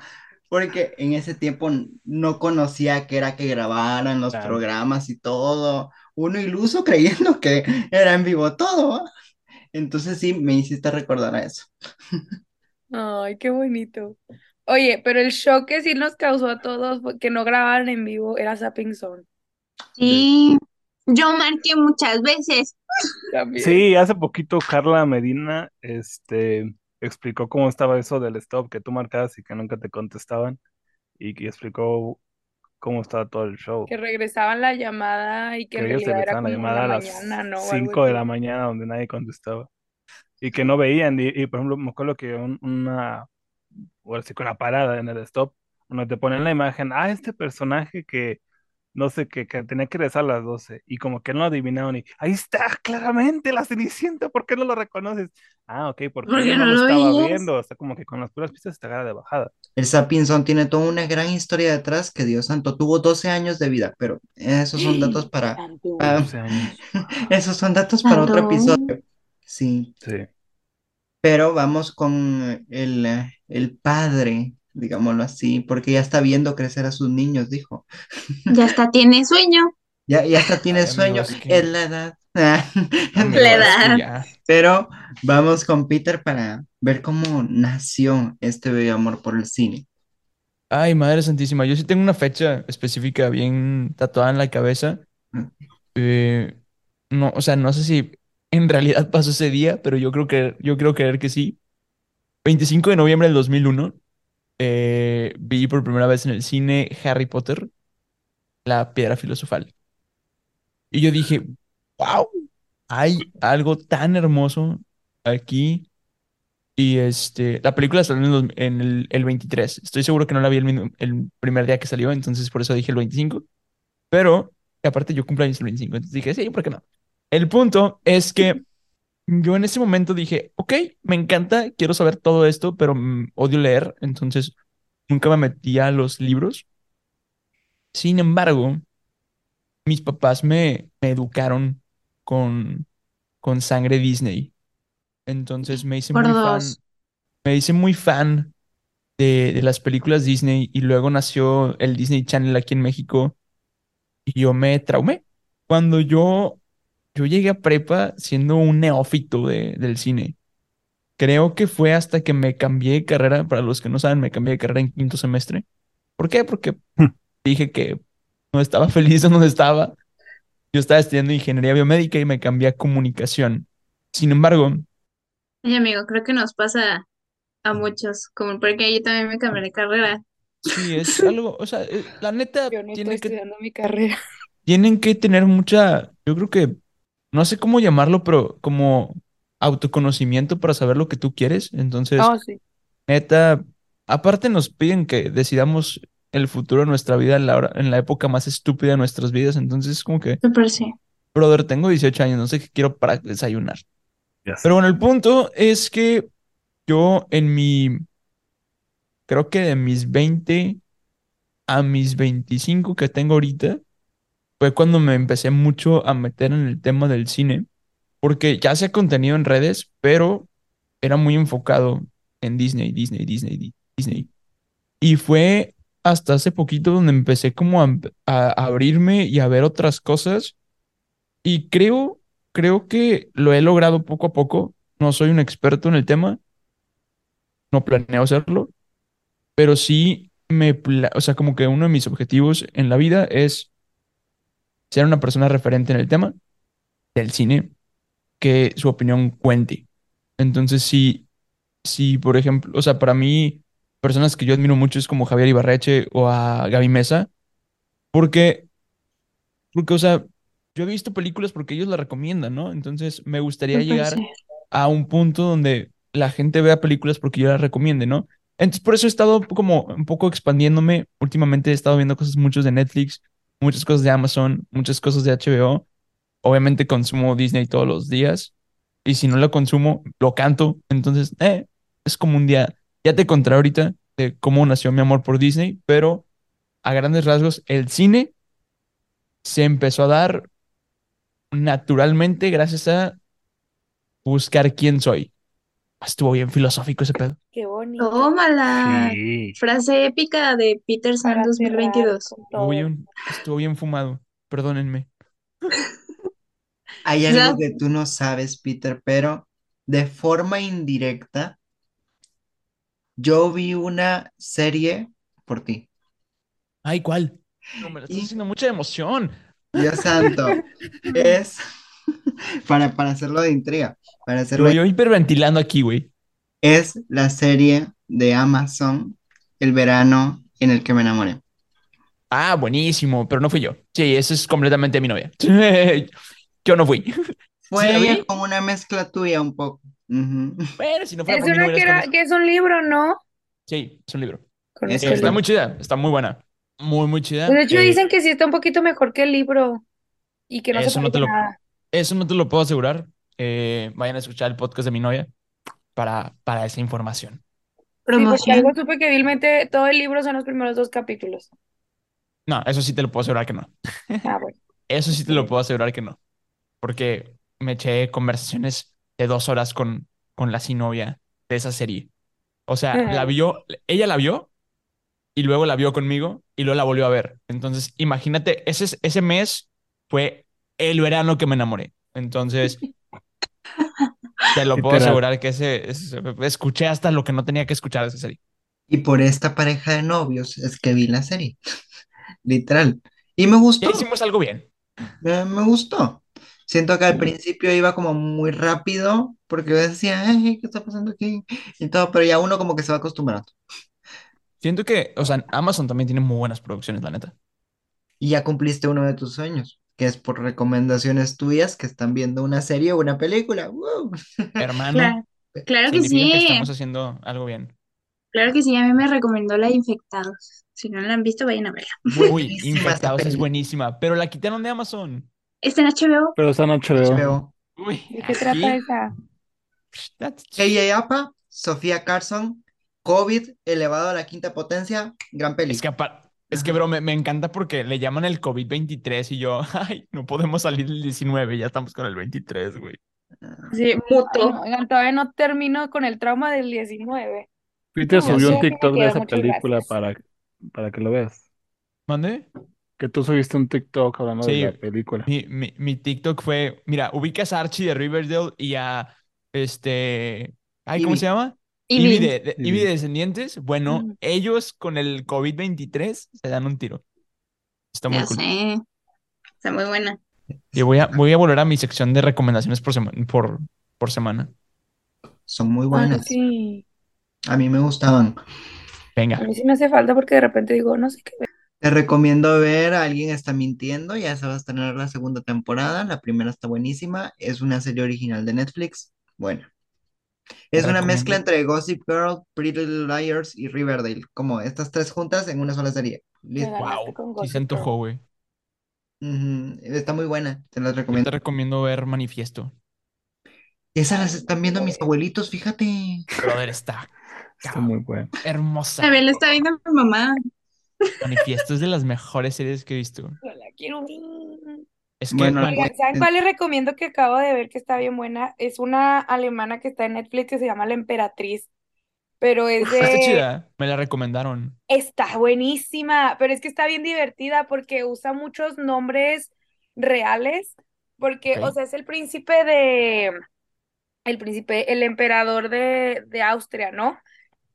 Porque en ese tiempo no conocía que era que grabaran los Claro. programas y todo. Uno iluso creyendo que era en vivo todo. Entonces sí, me hiciste recordar a eso. Ay, qué bonito. Oye, pero el shock que sí nos causó a todos que no grabaran en vivo era Zapping Zone Sí, yo marqué muchas veces. también. Sí, hace poquito Carla Medina, este, explicó cómo estaba eso del stop que tú marcabas y que nunca te contestaban y que explicó cómo estaba todo el show. Que regresaban la llamada y que Que ellos regresaban la llamada a la las mañana, ¿no? O algo 5 de la mañana donde nadie contestaba y que no veían y, y, por ejemplo me acuerdo que un- una, o así con la parada en el stop, donde te ponen la imagen, ah, este personaje que no sé, que, que tenía que regresar a las 12 y como que no lo adivinaron y ahí está claramente la Cenicienta, ¿por qué no lo reconoces? Ah, ok, porque no no lo estaba veías. viendo, o sea, como que con las puras pistas te agarra de bajada. El Sapinson tiene toda una gran historia detrás que Dios santo tuvo 12 años de vida, pero esos son datos para, Tanto. para- 12 años. [laughs] esos son datos para otro episodio. Sí, Sí. pero vamos con el, el padre, digámoslo así, porque ya está viendo crecer a sus niños, dijo. Ya hasta tiene sueño. [laughs] Ya, ya hasta tiene Ay, sueño, amigos, que- es la edad. [laughs] La edad. Pero vamos con Peter para ver cómo nació este bello amor por el cine. Ay, Madre Santísima, yo sí tengo una fecha específica bien tatuada en la cabeza. Eh, no, o sea, no sé si en realidad pasó ese día, pero yo creo que yo creo creer que sí. 25 de noviembre del 2001, eh, vi por primera vez en el cine Harry Potter, la piedra filosofal. Y yo dije, wow, hay algo tan hermoso aquí. Y este, la película salió en, el el, el 23. Estoy seguro que no la vi el, el primer día que salió, entonces por eso dije el 25. Pero, aparte yo cumpleaños el 25, entonces dije, sí, ¿por qué no? El punto es que yo en ese momento dije, ok, me encanta, quiero saber todo esto, pero mm, odio leer, entonces nunca me metí a los libros. Sin embargo, mis papás me, me educaron con, con sangre Disney. Entonces me hice Por muy fan, me hice muy fan de, de las películas Disney y luego nació el Disney Channel aquí en México y yo me traumé. Cuando yo, yo llegué a prepa siendo un neófito de- del cine. Creo que fue hasta que me cambié de carrera, para los que no saben, me cambié de carrera en quinto semestre. ¿Por qué? Porque dije que no estaba [laughs] feliz donde estaba. Yo estaba estudiando ingeniería biomédica y me cambié a comunicación. Sin embargo, Oye, amigo, creo que nos pasa a muchos, como porque yo también me cambié de carrera. sí, es [laughs] algo, o sea, eh, la neta Yo ni estoy tienen que, estudiando mi carrera. tienen que tener mucha, yo creo que, no sé cómo llamarlo, pero como autoconocimiento para saber lo que tú quieres. Entonces, sí. neta, aparte nos piden que decidamos el futuro de nuestra vida en la hora- en la época más estúpida de nuestras vidas. Entonces, es como que, sí. brother, tengo 18 años, no sé qué quiero para desayunar. Ya sé. Pero bueno, el punto es que yo en mi, creo que de mis 20 a mis 25 que tengo ahorita, fue cuando me empecé mucho a meter en el tema del cine, porque ya hacía contenido en redes, pero era muy enfocado en Disney, Disney, Disney, Di- Disney. Y fue hasta hace poquito donde empecé como a, a abrirme y a ver otras cosas. Y creo, creo que lo he logrado poco a poco. No soy un experto en el tema, no planeo serlo, pero sí me, o sea, como que uno de mis objetivos en la vida es ser una persona referente en el tema del cine, que su opinión cuente. Entonces, si, si, por ejemplo, o sea, para mí, personas que yo admiro mucho es como Javier Ibarreche o a Gaby Mesa, porque, porque, o sea, yo he visto películas porque ellos la recomiendan, ¿no? Entonces, me gustaría llegar sí. a un punto donde la gente vea películas porque yo las recomiende, ¿no? Entonces, por eso he estado como un poco expandiéndome. Últimamente he estado viendo cosas muchos de Netflix, muchas cosas de Amazon, muchas cosas de HBO. Obviamente consumo Disney todos los días y si no lo consumo, lo canto. Entonces, eh, es como un día. Ya te contaré ahorita de cómo nació mi amor por Disney, pero a grandes rasgos, el cine se empezó a dar naturalmente gracias a buscar quién soy. Estuvo bien filosófico ese pedo. Qué bonito. Tómala. Sí. Frase épica de Para cerrar 2022. con Estuvo bien, estuvo bien fumado. Perdónenme. Hay algo que tú no sabes, Peter, pero de forma indirecta, yo vi una serie por ti. Ay, ¿cuál? No, me la estás Y- haciendo mucha emoción. Dios santo, [laughs] es [laughs] para, para hacerlo de intriga, para hacerlo Yo, yo hiperventilando aquí, güey. es la serie de Amazon, El verano en el que me enamoré. Ah, buenísimo, pero no fui yo. Sí, esa es completamente mi novia. [laughs] Yo no fui. [laughs] Fue como una mezcla tuya un poco. Ujú. Bueno, si no fuera Es no una que, era, que es un libro, ¿no? Sí, es un libro. Está muy chida, está muy buena. Muy, muy chida. De hecho Eh, dicen que sí está un poquito mejor que el libro y que no se Eso no te lo- nada. Eso no te lo puedo asegurar. Eh, vayan a escuchar el podcast de mi novia para, para esa información. Sí, porque algo supe que vilmente todo el libro son los primeros dos capítulos. No, eso sí te lo puedo asegurar que no. Ah, bueno. [laughs] Eso sí te lo puedo asegurar que no. Porque me eché conversaciones de dos horas con, con la novia de esa serie. O sea, la vio, ella la vio y luego la vio conmigo y luego la volvió a ver. Entonces, imagínate, ese, ese mes fue el verano que me enamoré. Entonces, te lo [laughs] puedo Literal. asegurar que ese, ese- escuché hasta lo que no tenía que escuchar de esa serie. Y por esta pareja de novios es que vi la serie, [laughs] literal. Y me gustó, Ya hicimos algo bien. me, me gustó. Siento que al principio iba como muy rápido, porque yo decía, ay, ¿qué está pasando aquí? Y todo, pero ya uno como que se va acostumbrando. Siento que, o sea, Amazon también tiene muy buenas producciones, la neta. Y ya cumpliste uno de tus sueños, que es por recomendaciones tuyas que están viendo una serie o una película. ¡Woo! Hermano, Claro, claro que sí, estamos haciendo algo bien. claro que sí, a mí me recomendó la de Infectados. Si no la han visto, vayan a verla. Uy, [laughs] Infectados es buenísima, pero la quitaron de Amazon. Está en HBO. Pero esa no HBO. HBO. Uy, ¿De qué trata esa? Ella Apa, Sofía Carson, COVID elevado a la quinta potencia, gran Es peli. que, es que, bro, me, me encanta porque le llaman el COVID-23 y yo, [laughs] ay, no podemos salir del 19, ya estamos con el 23, güey. Sí, Ay, muto. no, oigan, todavía no termino con el trauma del 19. Peter No, subió un TikTok de esa película gracias. para, para que lo veas. ¿Mande? Que tú subiste un TikTok hablando de la película. mi, mi, mi TikTok fue, mira, ubicas a Archie de Riverdale y a, este, ay, ¿cómo se llama? Vi. de, Descendientes. Bueno, Mm. ellos con el COVID-23 se dan un tiro. Está muy Ya cool. sé. Está muy buena. Y voy a, voy a volver a mi sección de recomendaciones por, sema- por, por semana. Son muy Ay, buenas. sí. A mí me gustaban. A Venga, mí sí me hace falta porque de repente digo, no sé qué ver. Te recomiendo ver Alguien está mintiendo. Ya se va a estrenar la segunda temporada. La primera está buenísima. Es una serie original de Netflix. Bueno, es una mezcla recomiendo. entre Gossip Girl, Pretty Little Liars y Riverdale. Como estas tres juntas en una sola serie. Wow, sí se antojó, güey. Está muy buena. Te las Yo te recomiendo. recomiendo ver Manifiesto. Esas las están viendo mis abuelitos, fíjate. Brother, está Está muy bueno. hermosa. También la está viendo mi mamá. Manifiesto es de las mejores series que he visto. Yo la quiero ver. Es que Bueno, man- Oigan, ¿saben cuál les recomiendo que acabo de ver que está bien buena? Es una alemana que está en Netflix que se llama La Emperatriz. Pero es está de... chida. Me la recomendaron. Está buenísima, pero es que está bien divertida porque usa muchos nombres reales, porque, o sea, es el príncipe de, el príncipe, el emperador de, de Austria, ¿no?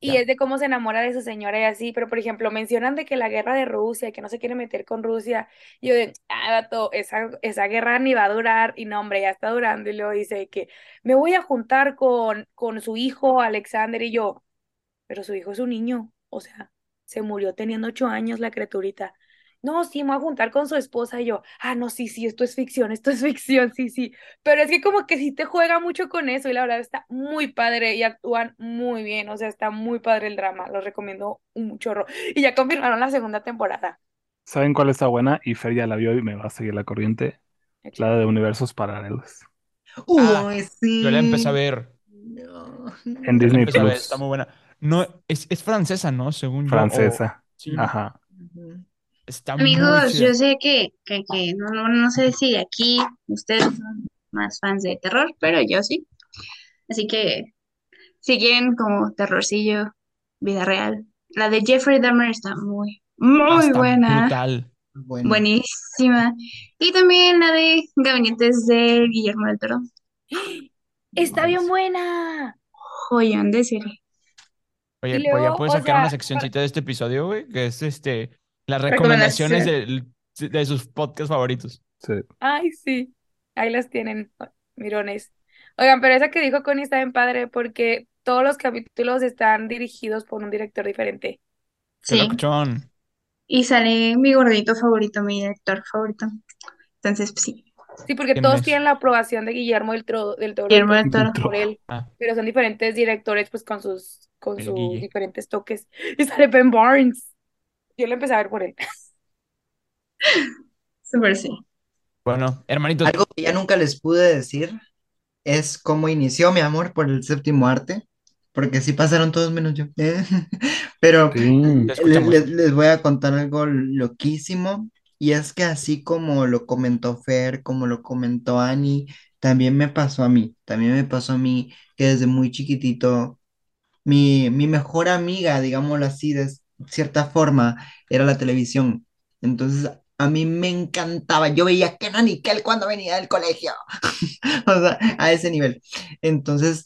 Y Ya. es de cómo se enamora de su señora y así, pero por ejemplo, mencionan de que la guerra de Rusia, que no se quiere meter con Rusia, y yo de, ah, vato, esa, esa guerra ni va a durar, y no, hombre, ya está durando, y luego dice que me voy a juntar con, con su hijo Alexander, y yo, pero su hijo es un niño, o sea, se murió teniendo ocho años la criaturita. No, sí, me voy a juntar con su esposa y yo, ah, no, sí, sí, esto es ficción, esto es ficción, sí, sí. Pero es que como que sí te juega mucho con eso y la verdad está muy padre y actúan muy bien, o sea, está muy padre el drama, los recomiendo un chorro. Y ya confirmaron la segunda temporada. ¿Saben cuál está buena? Y Fer ya la vio y me va a seguir la corriente. La de universos paralelos. Ah, sí. Yo la empecé a ver. No. En Disney ver. Plus. Está muy buena. No, es, es francesa, ¿no? Según yo. o- Francesa. sí, Ajá. Está Amigos, yo sé que, que, que no, no, sé si aquí ustedes son más fans de terror, pero yo sí. Así que si quieren como terrorcillo, vida real. La de Jeffrey Dahmer está muy, muy está buena, brutal. Bueno, buenísima. Y también la de Gabinetes de Guillermo del Toro. [gasps] Está bien buena. Joyón de serie. Oye, pues ya puedes sacar una seccioncita de este episodio, güey, que es este las recomendaciones del- de sus podcasts favoritos. Sí. Ay, sí. Ahí las tienen, mirones. Oigan, pero esa que dijo Connie está bien padre porque todos los capítulos están dirigidos por un director diferente. Sí. Y sale mi gordito favorito, mi director favorito. Entonces, pues, sí. Sí, porque ¿Quién todos es? tienen la aprobación de Guillermo del Toro, del Toro, Guillermo del Toro. por él, Ah, pero son diferentes directores pues con sus con El sus Guille. diferentes toques. [laughs] Y sale Ben Barnes. Yo lo empecé a ver por él. Súper sí. bueno, hermanito, algo que ya nunca les pude decir es cómo inició mi amor por el séptimo arte, porque sí pasaron todos menos yo. [laughs] Pero Sí. les, les voy a contar algo loquísimo, y es que así como lo comentó Fer, como lo comentó Annie, también me pasó a mí, también me pasó a mí que desde muy chiquitito mi, mi mejor amiga, digámoslo así, de cierta forma, era la televisión. Entonces, a mí me encantaba. Yo veía Kenan y Kel cuando venía del colegio. [laughs] O sea, a ese nivel. Entonces,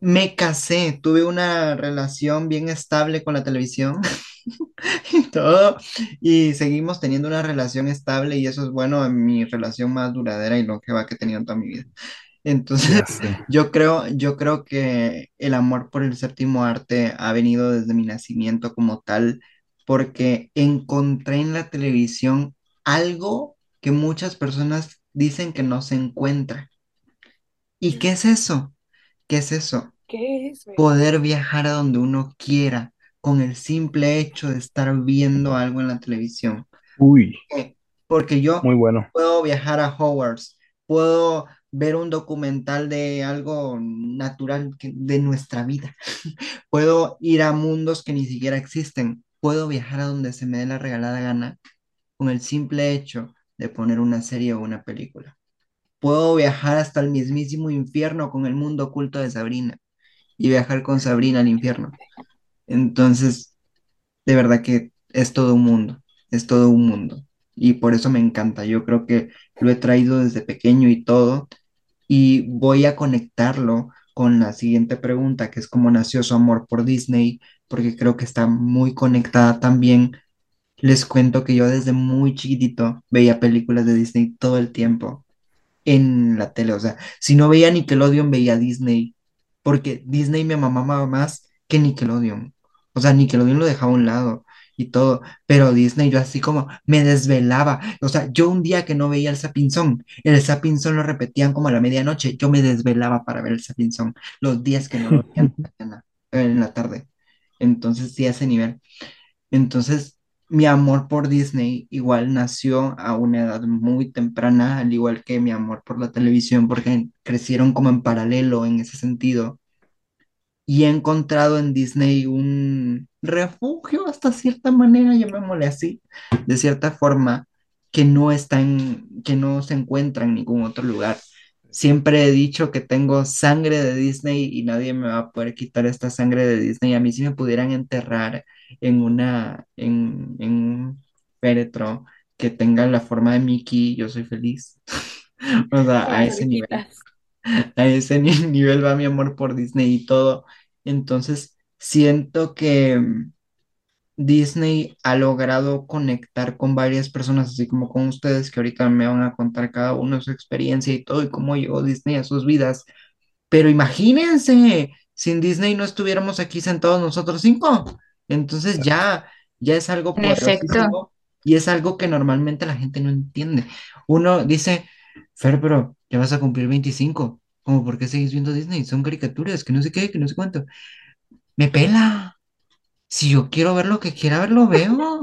Me casé, tuve una relación bien estable con la televisión [laughs] y todo, y seguimos teniendo una relación estable y eso es bueno en mi relación más duradera y longeva que he tenido en toda mi vida. Entonces, [laughs] yo creo, yo creo que el amor por el séptimo arte ha venido desde mi nacimiento como tal, porque encontré en la televisión algo que muchas personas dicen que no se encuentra. ¿Y qué es eso? ¿Qué es eso? ¿Qué es? Poder viajar a donde uno quiera con el simple hecho de estar viendo algo en la televisión. Uy, qué? Porque yo muy bueno. puedo viajar a Hogwarts, puedo ver un documental de algo natural de nuestra vida, [laughs] puedo ir a mundos que ni siquiera existen, puedo viajar a donde se me dé la regalada gana con el simple hecho de poner una serie o una película. Puedo viajar hasta el mismísimo infierno con el mundo oculto de Sabrina y viajar con Sabrina al infierno. Entonces, de verdad que es todo un mundo, es todo un mundo. Y por eso me encanta. Yo creo que lo he traído desde pequeño y todo. Y voy a conectarlo con la siguiente pregunta, que es cómo nació su amor por Disney, porque creo que está muy conectada también. Les cuento que yo desde muy chiquitito veía películas de Disney todo el tiempo en la tele. O sea, si no veía Nickelodeon, veía Disney, porque Disney me mamaba más que Nickelodeon. O sea, Nickelodeon lo dejaba a un lado y todo, pero Disney yo así como me desvelaba. O sea, yo un día que no veía el Sapinzón, el Sapinzón lo repetían como a la medianoche, yo me desvelaba para ver el Sapinzón, los días que no lo veían en la [laughs] eh, en la tarde. Entonces, sí, a ese nivel. Entonces, mi amor por Disney igual nació a una edad muy temprana, al igual que mi amor por la televisión, porque crecieron como en paralelo en ese sentido. Y he encontrado en Disney un refugio hasta cierta manera, llamémosle así, de cierta forma, que no está en, que no se encuentra en ningún otro lugar. Siempre he dicho que tengo sangre de Disney y nadie me va a poder quitar esta sangre de Disney. A mí si me pudieran enterrar en una, en, en un féretro que tenga la forma de Mickey, yo soy feliz. [laughs] O sea, a ese nivel. A ese ni- [laughs] nivel va mi amor por Disney y todo. Entonces, siento que mm, Disney ha logrado conectar con varias personas, así como con ustedes, que ahorita me van a contar cada uno su experiencia y todo, y cómo llegó Disney a sus vidas. Pero imagínense, sin Disney no estuviéramos aquí sentados nosotros cinco. Entonces ya, ya es algo y es algo que normalmente la gente no entiende. Uno dice, Fer, pero ya vas a cumplir 25. Como, ¿por qué seguís viendo Disney? Son caricaturas, que no sé qué, que no sé cuánto. Me pela. Si yo quiero ver lo que quiera ver, lo veo.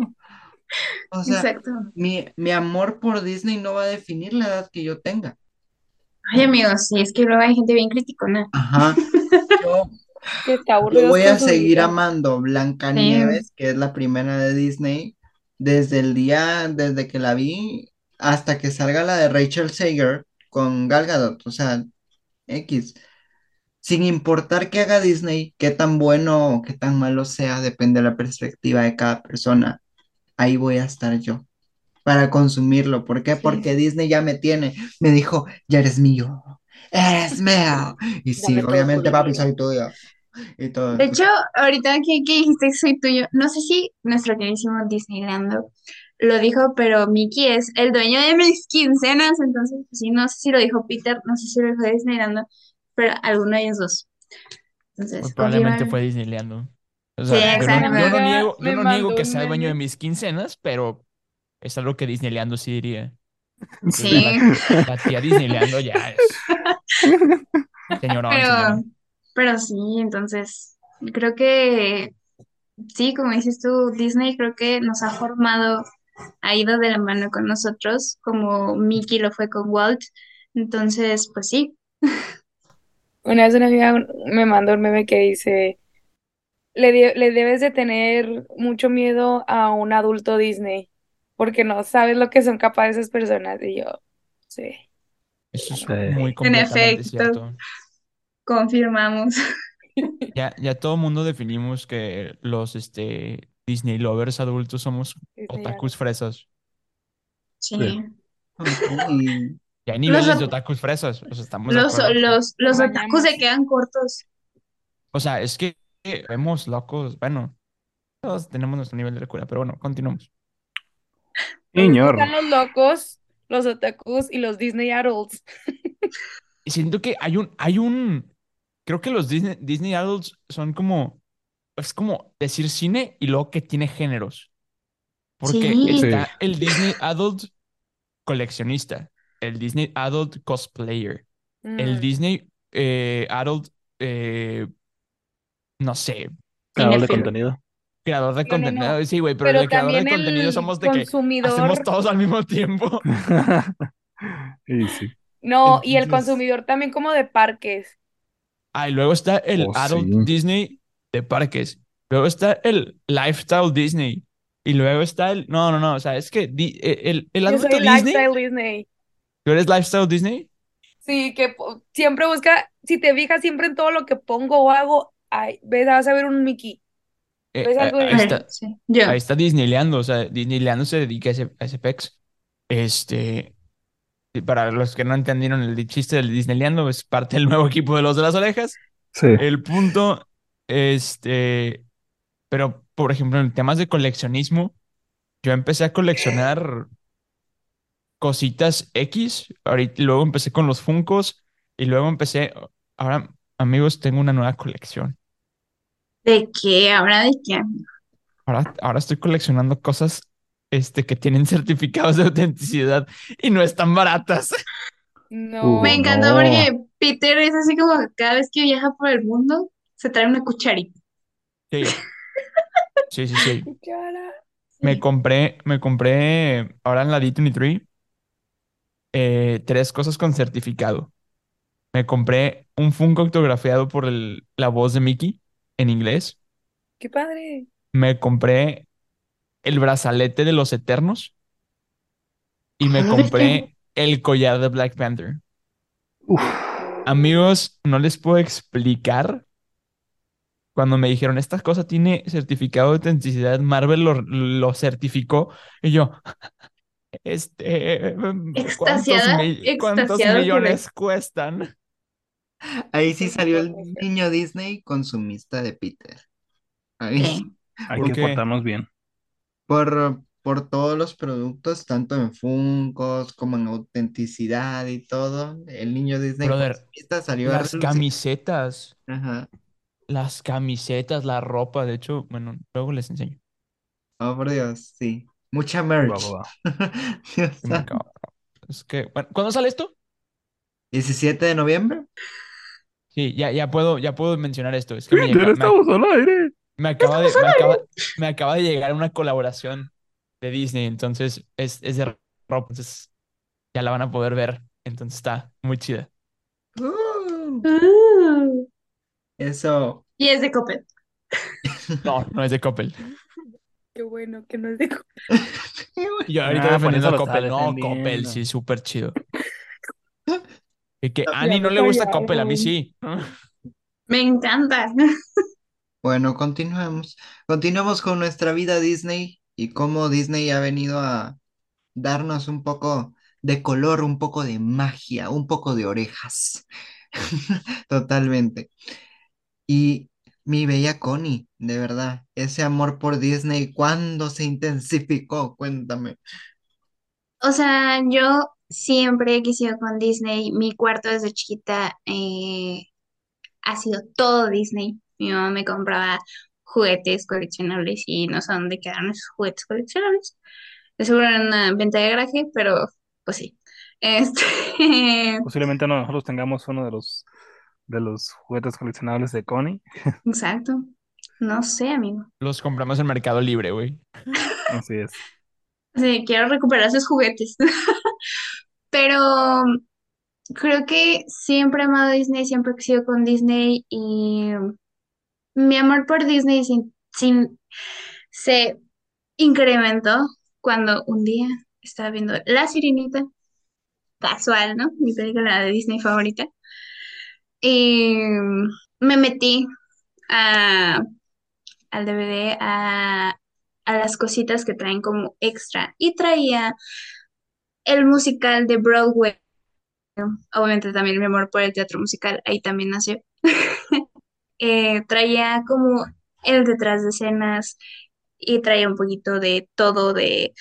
O sea, Exacto. mi, mi amor por Disney no va a definir la edad que yo tenga. Ay, amigos, sí, es que luego hay gente bien criticona. Ajá. Yo [laughs] voy a seguir vida. amando Blancanieves, que es la primera de Disney, desde el día, desde que la vi, hasta que salga la de Rachel Sager con Gal Gadot, o sea, X. Sin importar qué haga Disney, qué tan bueno o qué tan malo sea, depende de la perspectiva de cada persona, ahí voy a estar yo para consumirlo. ¿Por qué? Sí. Porque Disney ya me tiene, me dijo, ya eres mío, eres mío. Y sí, Dame obviamente, papi, soy tuyo. Y todo. De hecho, ahorita que, que dijiste soy tuyo, no sé si nuestro queridísimo Disneylando lo dijo, pero Mickey es el dueño de mis quincenas, entonces, pues sí, no sé si lo dijo Peter, no sé si lo dijo Disneylando, pero alguno de ellos dos. Entonces, Pues probablemente fue Disneyland. O Sí, sea, yo no, yo no niego, yo no que sea dueño de mis quincenas, pero es algo que Disneyland sí diría. [laughs] Sí, La, la tía Disneyland ya es [laughs] señorón, pero, pero sí, entonces, creo que sí, como dices tú, Disney creo que nos ha formado, ha ido de la mano con nosotros, como Mickey lo fue con Walt. Entonces, pues sí, Una vez una amiga me mandó un meme que dice, le, de- le debes de tener mucho miedo a un adulto Disney, porque no sabes lo que son capaces esas personas. Y yo, sí. Eso es muy completamente efecto. cierto. confirmamos. Ya, ya todo el mundo definimos que los este, Disney lovers adultos somos otakus fresas. Sí. Y Ya hay niveles Los de ot- otakus fresas. O sea, estamos Los, los, los otakus se quedan cortos. O sea, es que vemos locos, bueno, todos tenemos nuestro nivel de locura, pero bueno, continuamos. Señor. están los locos, los otakus y los Disney adults. Y siento que hay un, hay un, creo que los Disney, Disney Adults son como, es como decir cine y luego que tiene géneros. Porque Sí. está Sí. el Disney Adult coleccionista, el Disney Adult cosplayer, el Mm. Disney eh, Adult, eh, no sé, Creador de contenido. creador de No, no, no. contenido. Sí, güey, pero, Pero el creador de contenido el somos de que consumidor. hacemos todos al mismo tiempo. [laughs] sí. No, y el consumidor también como de parques. Ah, y luego está el Oh, Adult sí. Disney de parques. Luego está el Lifestyle Disney. Y luego está el. No, no, no. O sea, es que di- eh, el, el Yo adulto soy Disney. lifestyle Disney. ¿Tú eres Lifestyle Disney? Sí, que siempre busca, si te fijas siempre en todo lo que pongo o hago, ay, ves, vas a ver un Mickey. Eh, ¿Ves eh, algo de ahí está, Sí, ahí está Disneyleando. O sea, Disneyleando se dedica a ese, a ese pex. Este. Para los que no entendieron el chiste del Disneyleando, es parte del nuevo equipo de los de las orejas. Sí. El punto, este, pero por ejemplo, en temas de coleccionismo, yo empecé a coleccionar cositas X, ahorita, luego empecé con los Funkos y luego empecé, ahora, amigos, tengo una nueva colección. ¿De qué? ¿Ahora de qué? Ahora, ahora estoy coleccionando cosas, este, que tienen [laughs] certificados de autenticidad y no están baratas. No. Uh, Me encantó no. porque Peter es así como cada vez que viaja por el mundo se trae una cucharita. Sí, sí, sí, sí. [laughs] Cuchara. Me compré, me compré ahora en la D23 eh, tres cosas con certificado. Me compré un Funko autografiado por el- la voz de Mickey en inglés. Qué padre. Me compré el brazalete de los Eternos. Y me compré el collar de Black Panther. Uf. Amigos, no les puedo explicar. Cuando me dijeron, esta cosa tiene certificado de autenticidad, Marvel lo, lo certificó. Y yo, [laughs] este, ¿cuántos, Extasiada, mi- cuántos millones cuestan? Ahí sí salió el niño Disney consumista de Peter. Ahí Sí. [laughs] sí. Hay ¿Por que qué? portarnos bien. Por, por todos los productos, tanto en Funkos como en autenticidad y todo, el niño Disney Brother, consumista salió a Las relucir. camisetas, Ajá. Las camisetas, la ropa, de hecho, bueno, luego les enseño. Oh, por Dios, sí. Mucha merch. va, va. Dios Que me santo. acabo- Es que, bueno, ¿cuándo sale esto? 17 de noviembre. Sí, ya, ya puedo, ya puedo mencionar esto. Es que me, me, estamos al aire. me acaba de, me acaba, me acaba de llegar una colaboración de Disney, entonces es, es de ropa, entonces ya la van a poder ver. Entonces está muy chida. Uh, Uh, eso. y es de Coppel. [laughs] No, no es de Coppel. Qué bueno que no es de co- Y [laughs] yo ahorita Ah, defendiendo eso a Coppel. No. Coppel, sí, súper chido. [laughs] Y que a Annie no le gusta. Coppel, a mí sí. Me encanta. Bueno, continuemos. Continuemos con nuestra vida Disney y cómo Disney ha venido a darnos un poco de color, un poco de magia, un poco de orejas. Totalmente. Y mi bella Connie, de verdad, ese amor por Disney, ¿cuándo se intensificó? Cuéntame. O sea, yo siempre he quisido con Disney. Mi cuarto desde chiquita eh, ha sido todo Disney. Mi mamá me compraba juguetes coleccionables y no sé dónde quedaron esos juguetes coleccionables. De seguro en una venta de garaje, pero pues sí. [laughs] Este, Posiblemente no- nosotros tengamos uno de los de los juguetes coleccionables de Connie. exacto. No sé, amigo. Los compramos en Mercado Libre, güey. Así es. Sí, quiero recuperar esos juguetes. [laughs] Pero creo que siempre he amado Disney, siempre he sido con Disney y mi amor por Disney sin, sin- se incrementó cuando un día estaba viendo La Sirenita, casual, ¿no? Mi película de Disney favorita. Y me metí a, al DVD, a, a las cositas que traen como extra y traía el musical de Broadway. Obviamente también mi amor por el teatro musical ahí también nació. [laughs] eh, traía como el detrás de escenas y traía un poquito de todo, de,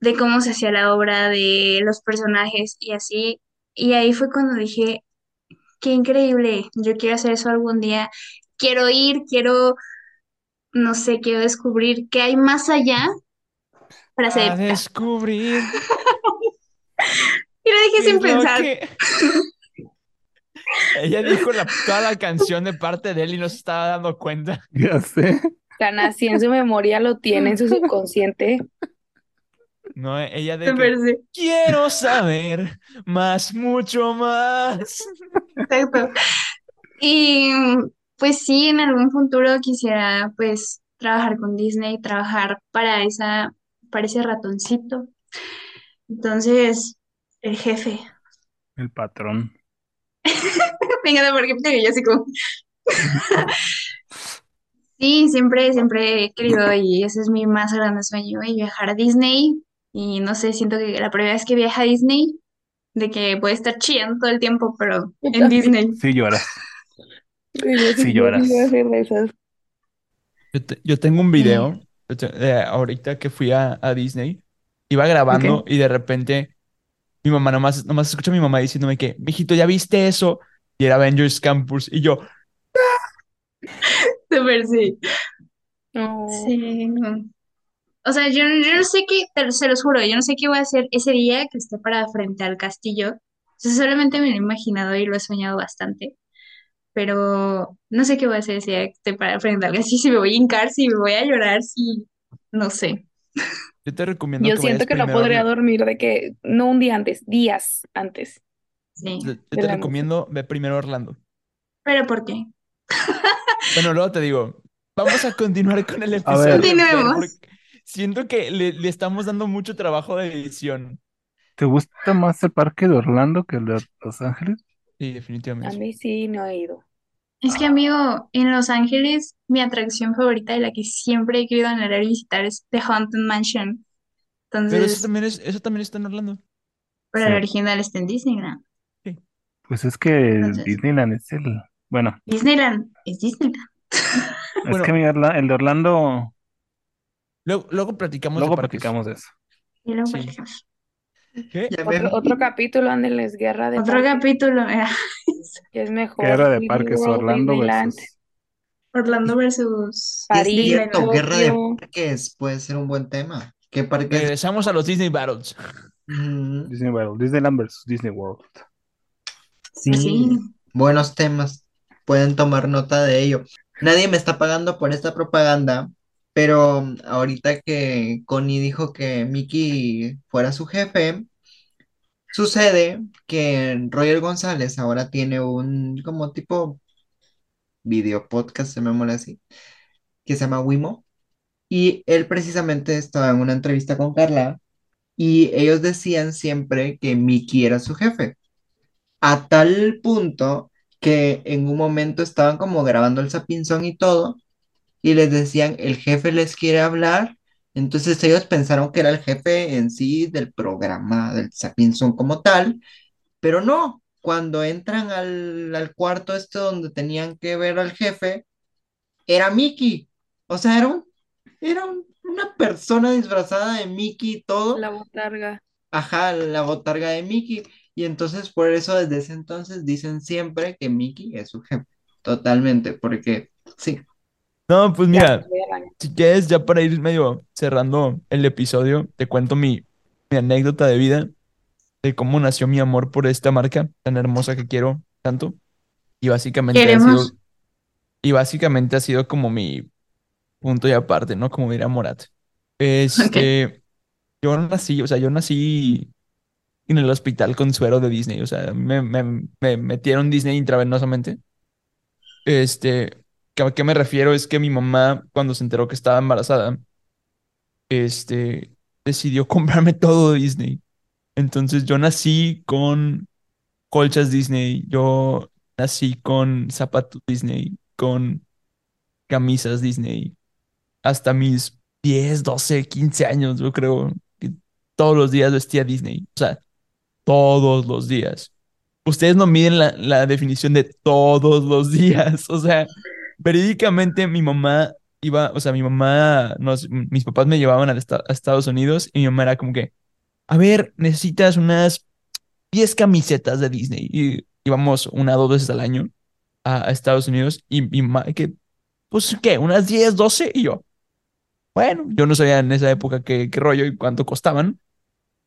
de cómo se hacía la obra, de los personajes y así. Y ahí fue cuando dije, qué increíble, yo quiero hacer eso algún día, quiero ir, quiero, no sé, quiero descubrir qué hay más allá para A hacer. descubrir. [laughs] Y lo dije sin lo pensar. que- [laughs] Ella dijo la, toda la canción de parte de él y no se estaba dando cuenta. [laughs] Ya sé. Tan así en su memoria lo tiene, en su subconsciente. No, ella de que quiero saber más, mucho más. Exacto. Y pues sí, en algún futuro quisiera pues trabajar con Disney, trabajar para esa, para ese ratoncito. Entonces, el jefe. El patrón. [laughs] Venga, porque yo así como. [laughs] Sí, siempre, siempre he querido y ese es mi más grande sueño, y viajar a Disney. Y no sé, siento que la primera vez que viaja a Disney, de que puede estar chillando todo el tiempo, pero en. Disney. Sí lloras. Sí lloras. Yo, te- yo tengo un video te- de ahorita que fui a, a Disney. Iba grabando y de repente mi mamá nomás, nomás escucho a mi mamá diciéndome que, mijito, ¿ya viste eso? Y era Avengers Campus. Y yo, [laughs] sí. No. Sí. no. O sea, yo, yo no sé qué, te- se los juro, yo no sé qué voy a hacer ese día que esté para frente al castillo. O sea, solamente me lo he imaginado y lo he soñado bastante. Pero no sé qué voy a hacer ese día que esté para frente al castillo, si me voy a hincar, si me voy a llorar, si... No sé. yo te recomiendo Yo que siento vayas que no podría dormir de que, no un día antes, días antes. Sí. Yo, te recomiendo ve primero a Orlando. ¿Pero por qué? Bueno, luego te digo, vamos a continuar con el A episodio. ver. Continuemos. porque Siento que le, le estamos dando mucho trabajo de edición. ¿Te gusta más el parque de Orlando que el de Los Ángeles? Sí, A definitivamente. mí sí no he ido. Es que, amigo, en Los Ángeles, mi atracción favorita y la que siempre he querido anhelar y visitar es The Haunted Mansion. Pero eso también es, eso también está en Orlando. pero Sí. el original está en Disneyland. Pues es que Entonces- Disneyland es el. Bueno, Disneyland es Disneyland. es Bueno. que mi Orla- el de Orlando. Luego, luego platicamos de Luego parques. platicamos de eso. Y luego Sí. platicamos. ¿Qué? Ya me- Otro, otro capítulo, ándeles, guerra de Otro parques, capítulo era que es mejor. Guerra de parques World, Orlando versus. Orlando versus París, Es cierto, guerra de parques puede ser un buen tema. ¿Qué parques? Regresamos a los Disney Battles. Mm, Disney World, Disneyland versus Disney World. sí, Sí. buenos temas. Pueden tomar nota de ello. Nadie me está pagando por esta propaganda, pero ahorita que Connie dijo que Mickey fuera su jefe, sucede que Roger González ahora tiene un como tipo video podcast, llamémosle así, que se llama Wimo. Y él precisamente estaba en una entrevista con Carla y ellos decían siempre que Mickey era su jefe. A tal punto que en un momento estaban como grabando el sapinzón y todo y les decían, el jefe les quiere hablar. Entonces ellos pensaron que era el jefe en sí del programa del sapinzón como tal, pero no. Cuando entran al, al cuarto este donde tenían que ver al jefe, era Mickey. O sea, era, un- era un- una persona disfrazada de Mickey y todo. La botarga. Ajá, la botarga de Mickey. Y entonces por eso desde ese entonces dicen siempre que Mickey es su jefe. Totalmente, porque sí. No, pues mira, si quieres, ya para ir medio cerrando el episodio, te cuento mi, mi anécdota de vida, de cómo nació mi amor por esta marca tan hermosa que quiero tanto. Y básicamente ha sido, y básicamente ha sido como mi punto y aparte, ¿no? Como diría Morat. Este, yo nací, o sea, yo nací en el hospital con suero de Disney, o sea, me, me, me metieron Disney intravenosamente. Este, ¿que- ¿a qué me refiero? Es que mi mamá, cuando se enteró que estaba embarazada, este, decidió [laughs] comprarme todo Disney. Entonces yo nací con colchas Disney, yo nací con zapatos Disney, con camisas Disney, hasta mis 10, 12, 15 años, yo creo que todos los días vestía Disney, o sea, todos los días. Ustedes no miden la, la definición de todos los [laughs] días, o sea, verídicamente mi mamá iba, o sea, mi mamá, mis papás me llevaban a, esta- a Estados Unidos y mi mamá era como que, a ver, necesitas unas 10 camisetas de Disney. Y íbamos una o dos veces al año a, a Estados Unidos y mi mamá, que, pues, ¿qué? ¿Unas 10, 12? Y yo, bueno, yo no sabía en esa época qué, qué rollo y cuánto costaban.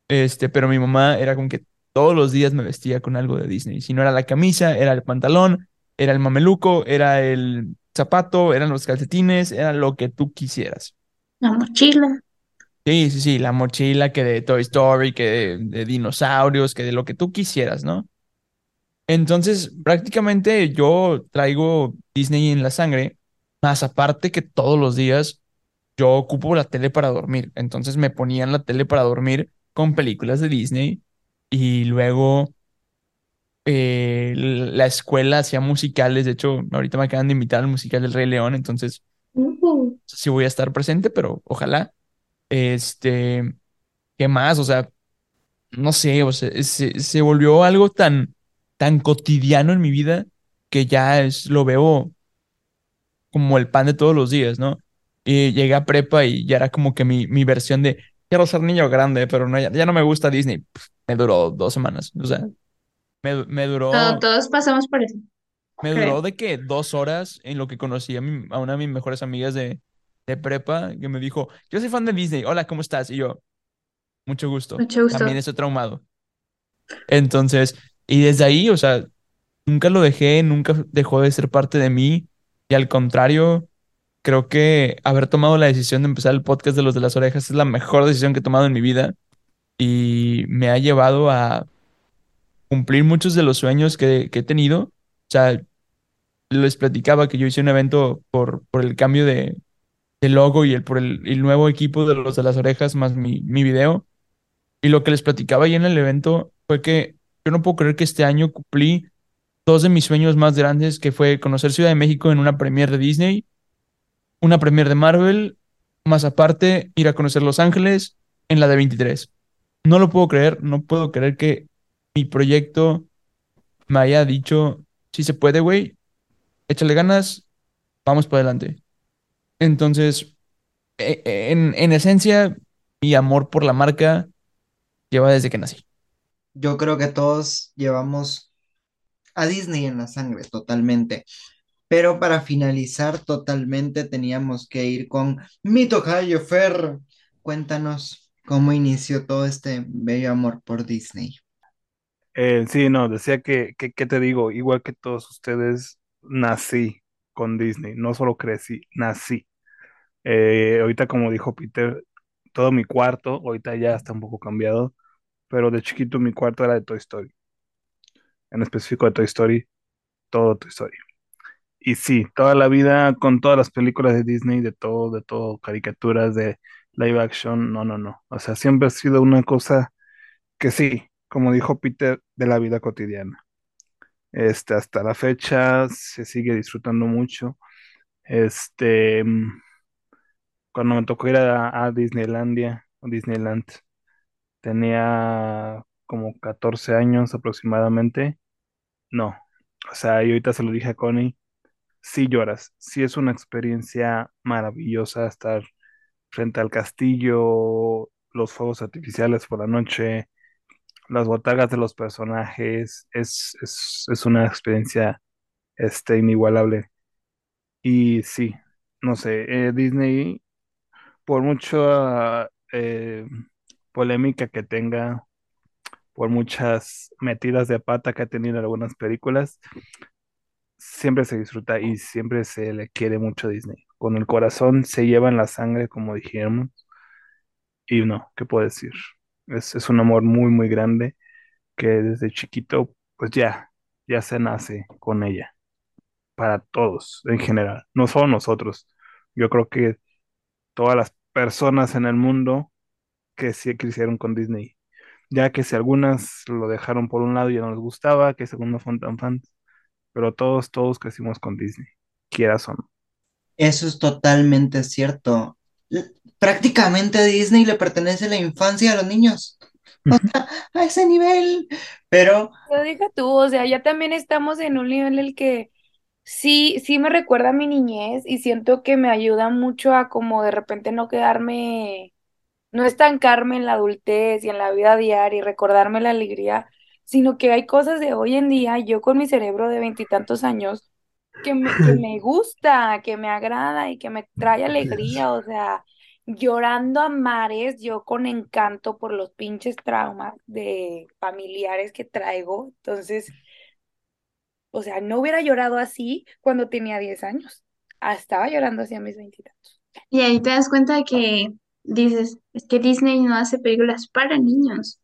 Este, pero mi mamá era como que todos los días me vestía con algo de Disney. Si no era la camisa, era el pantalón, era el mameluco, era el zapato, eran los calcetines, era lo que tú quisieras. La mochila. Sí, sí, sí, la mochila que de Toy Story, que de, de dinosaurios, que de lo que tú quisieras, ¿no? Entonces, prácticamente yo traigo Disney en la sangre, más aparte que todos los días yo ocupo la tele para dormir. Entonces me ponían la tele para dormir con películas de Disney y luego eh, la escuela hacía musicales. De hecho, ahorita me acaban de invitar al musical del Rey León, entonces Uh, sí voy a estar presente, pero ojalá. Este, ¿qué más? O sea, no sé, o sea, se, se volvió algo tan, tan cotidiano en mi vida que ya es, lo veo como el pan de todos los días, ¿no? Y llegué a prepa y ya era como que mi, mi versión de quiero ser niño grande, pero no, ya, ya no me gusta Disney. Me duró dos semanas, o sea, me, me duró, todo- todos pasamos por eso. me duró de que dos horas en lo que conocí a, mi- a una de mis mejores amigas de, de prepa que me dijo, yo soy fan de Disney, hola, ¿cómo estás? Y yo, mucho gusto. Mucho gusto. También estoy traumado. Entonces, y desde ahí, o sea, nunca lo dejé, nunca dejó de ser parte de mí. Y al contrario, creo que haber tomado la decisión de empezar el podcast de los de las orejas es la mejor decisión que he tomado en mi vida. Y me ha llevado a cumplir muchos de los sueños que, he tenido. O sea, les platicaba que yo hice un evento por, por el cambio de, de logo y el, por el, nuevo equipo de los de las orejas más mi, mi video. Y lo que les platicaba ahí en el evento fue que yo no puedo creer que este año cumplí dos de mis sueños más grandes, que fue conocer Ciudad de México en una premiere de Disney, una premiere de Marvel, más aparte ir a conocer Los Ángeles en la de 23. No lo puedo creer, no puedo creer que mi proyecto me haya dicho, si se puede, güey, échale ganas, vamos para adelante. Entonces, e- e- en, en esencia, mi amor por la marca lleva desde que nací. Yo creo que todos llevamos a Disney en la sangre totalmente. Pero para finalizar totalmente teníamos que ir con mi tocayo Fer. Cuéntanos cómo inició todo este bello amor por Disney. Eh, sí, no, decía que, que, ¿qué te digo? Igual que todos ustedes, nací con Disney, no solo crecí, nací. Eh, ahorita, como dijo Peter, todo mi cuarto, ahorita ya está un poco cambiado, pero de chiquito mi cuarto era de Toy Story, en específico de Toy Story, todo Toy Story. Y sí, toda la vida con todas las películas de Disney, de todo, de todo, caricaturas de live action, no, no, no. O sea, siempre ha sido una cosa que sí, como dijo Peter, de la vida cotidiana. Este, hasta la fecha se sigue disfrutando mucho. Este, mm, cuando me tocó ir a, Disneylandia, o Disneyland, tenía como 14 años aproximadamente. No, o sea, y ahorita se lo dije a Connie, sí lloras, sí es una experiencia maravillosa estar frente al castillo, los fuegos artificiales por la noche, las botargas de los personajes, es, es, es una experiencia este, inigualable. Y sí, no sé, eh, Disney, por mucha eh, polémica que tenga, por muchas metidas de pata que ha tenido en algunas películas, siempre se disfruta y siempre se le quiere mucho a Disney. Con el corazón se lleva en la sangre, como dijimos, y no, ¿qué puedo decir? Es, es un amor muy, muy grande que desde chiquito, pues ya, ya se nace con ella, para todos en general, no solo nosotros. Yo creo que todas las personas en el mundo que sí crecieron con Disney, ya que si algunas lo dejaron por un lado y ya no les gustaba, que según no fueron tan fans, pero todos, todos crecimos con Disney, quieras o no. Eso es totalmente cierto. Prácticamente a Disney le pertenece la infancia a los niños. O sea, a ese nivel. Pero Lo deja tú, o sea, ya también estamos en un nivel en el que sí, sí me recuerda a mi niñez y siento que me ayuda mucho a como de repente no quedarme, no estancarme en la adultez y en la vida diaria y recordarme la alegría, sino que hay cosas de hoy en día, yo con mi cerebro de veintitantos años, que me, que me gusta, que me agrada y que me trae alegría, o sea, llorando a mares, yo con encanto por los pinches traumas de familiares que traigo, entonces o sea, no hubiera llorado así cuando tenía 10 años. Ah, estaba llorando así a mis veintitantos. Y ahí te das cuenta que dices, es que Disney no hace películas para niños.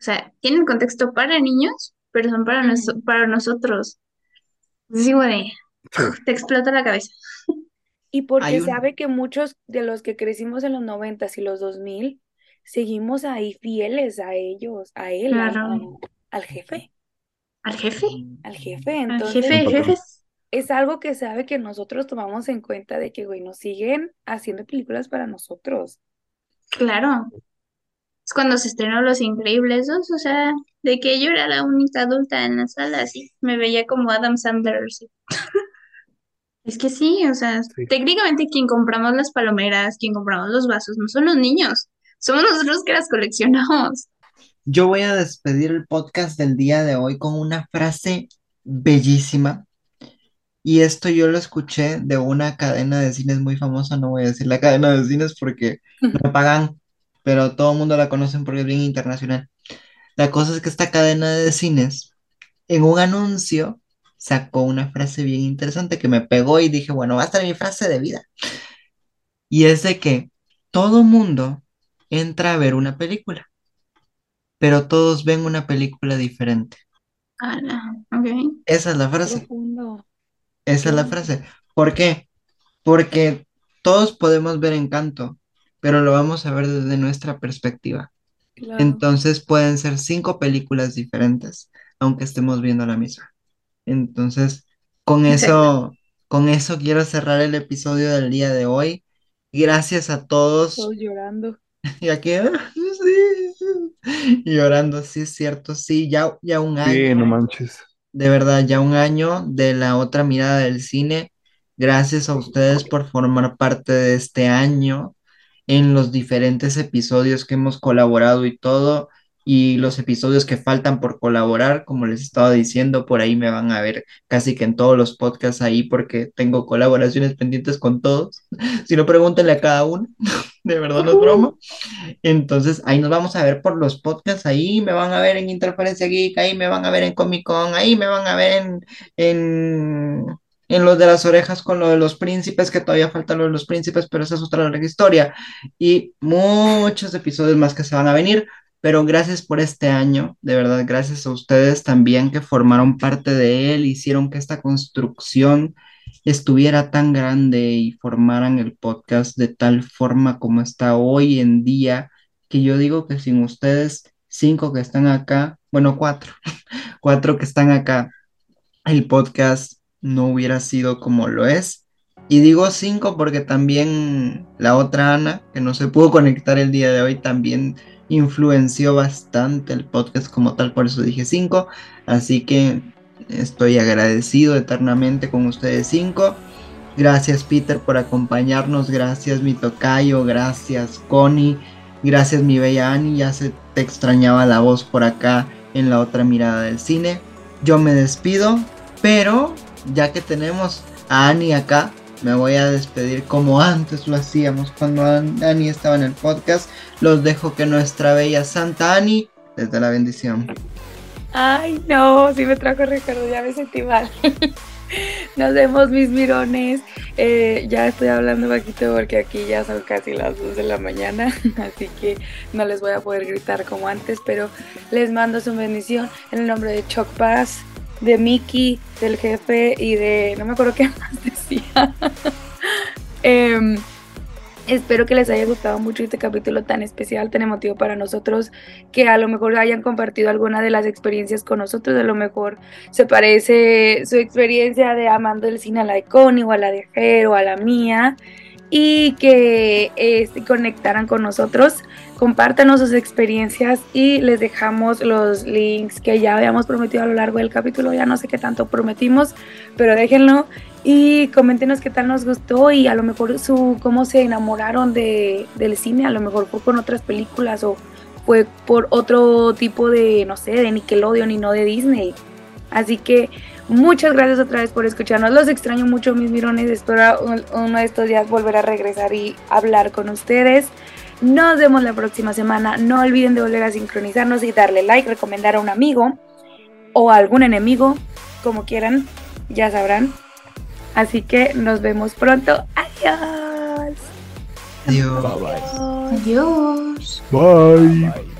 O sea, tienen contexto para niños, pero son para, nos- para nosotros. Sí, güey, te explota la cabeza. Y porque un- sabe que muchos de los que crecimos en los noventas y los 2000 seguimos ahí fieles a ellos, a él, al- Claro. al, al jefe, Al jefe, al jefe. al Entonces, jefe Al patrón. jefes. es algo que sabe que nosotros tomamos en cuenta de que, güey, nos siguen haciendo películas para nosotros. Claro. Es cuando se estrenó Los Increíbles 2, o sea, de que yo era la única adulta en la sala, así, me veía como Adam Sandler. sí. [laughs] Es que sí, o sea, Sí. técnicamente quien compramos las palomeras, quien compramos los vasos, no son los niños, somos nosotros que las coleccionamos. Yo voy a despedir el podcast del día de hoy con una frase bellísima. Y esto yo lo escuché de una cadena de cines muy famosa, no voy a decir la cadena de cines porque [laughs] me pagan, pero todo el mundo la conoce porque es bien internacional. La cosa es que esta cadena de cines, en un anuncio, sacó una frase bien interesante que me pegó y dije, bueno, va a estar mi frase de vida. Y es de que todo mundo entra a ver una película, pero todos ven una película diferente. Ah, no, ok. Esa es la frase. Esa es la frase. ¿Por qué? Porque todos podemos ver Encanto, pero lo vamos a ver desde nuestra perspectiva. Claro. Entonces pueden ser cinco películas diferentes, aunque estemos viendo la misma. Entonces, con eso, con eso quiero cerrar el episodio del día de hoy. Gracias a todos. Todos llorando. [laughs] Y aquí, sí, llorando, sí es cierto, sí, ya, ya un Sí, año. no manches. De verdad, ya un año de la otra mirada del cine. Gracias a ustedes por formar parte de este año en los diferentes episodios que hemos colaborado y todo. Y los episodios que faltan por colaborar, como les estaba diciendo, por ahí me van a ver casi que en todos los podcasts ahí porque tengo colaboraciones pendientes con todos. [laughs] Si no, pregúntenle a cada uno. [laughs] De verdad, no es broma. Entonces, ahí nos vamos a ver por los podcasts, ahí me van a ver en Interferencia Geek, ahí me van a ver en Comic Con, ahí me van a ver en, en, en los de las orejas con lo de los príncipes, que todavía falta lo de los príncipes, pero esa es otra larga historia. Y muchos episodios más que se van a venir, pero gracias por este año, de verdad, gracias a ustedes también que formaron parte de él, hicieron que esta construcción estuviera tan grande y formaran el podcast de tal forma como está hoy en día, que yo digo que sin ustedes, cinco que están acá, bueno, cuatro, [laughs] cuatro que están acá, el podcast no hubiera sido como lo es. Y digo cinco porque también la otra Ana, que no se pudo conectar el día de hoy, también influenció bastante el podcast como tal, por eso dije cinco. Así que estoy agradecido eternamente con ustedes cinco. Gracias Peter por acompañarnos, gracias mi tocayo, gracias Connie, gracias mi bella Annie, ya se te extrañaba la voz por acá en la otra mirada del cine. Yo me despido, pero ya que tenemos a Annie acá, me voy a despedir como antes lo hacíamos cuando An- Annie estaba en el podcast. Los dejo que nuestra bella Santa Annie desde la bendición. Ay, no, sí me trajo recuerdo, ya me sentí mal. [laughs] Nos vemos, mis mirones. Eh, ya estoy hablando bajito porque aquí ya son casi las 2 de la mañana, [laughs] así que no les voy a poder gritar como antes, pero les mando su bendición en el nombre de Choc Paz, de Mickey, del jefe y de. No me acuerdo qué [laughs] más decía. Em, Espero que les haya gustado mucho este capítulo tan especial, tan emotivo para nosotros, que a lo mejor hayan compartido alguna de las experiencias con nosotros, a lo mejor se parece su experiencia de amando el cine a la de Connie o a la de Fer o a la mía. Y que eh, conectaran con nosotros. Compártanos sus experiencias y les dejamos los links que ya habíamos prometido a lo largo del capítulo. Ya no sé qué tanto prometimos, pero déjenlo y coméntenos qué tal nos gustó y a lo mejor su cómo se enamoraron de, del cine. A lo mejor fue con otras películas o fue por otro tipo de, no sé, de Nickelodeon y no de Disney. Así que muchas gracias otra vez por escucharnos. Los extraño mucho, mis mirones. Espero uno de estos días volver a regresar y hablar con ustedes. Nos vemos la próxima semana. No olviden de volver a sincronizarnos y darle like, recomendar a un amigo o a algún enemigo, como quieran, ya sabrán. Así que nos vemos pronto. Adiós. Adiós. Bye bye. Adiós. Bye.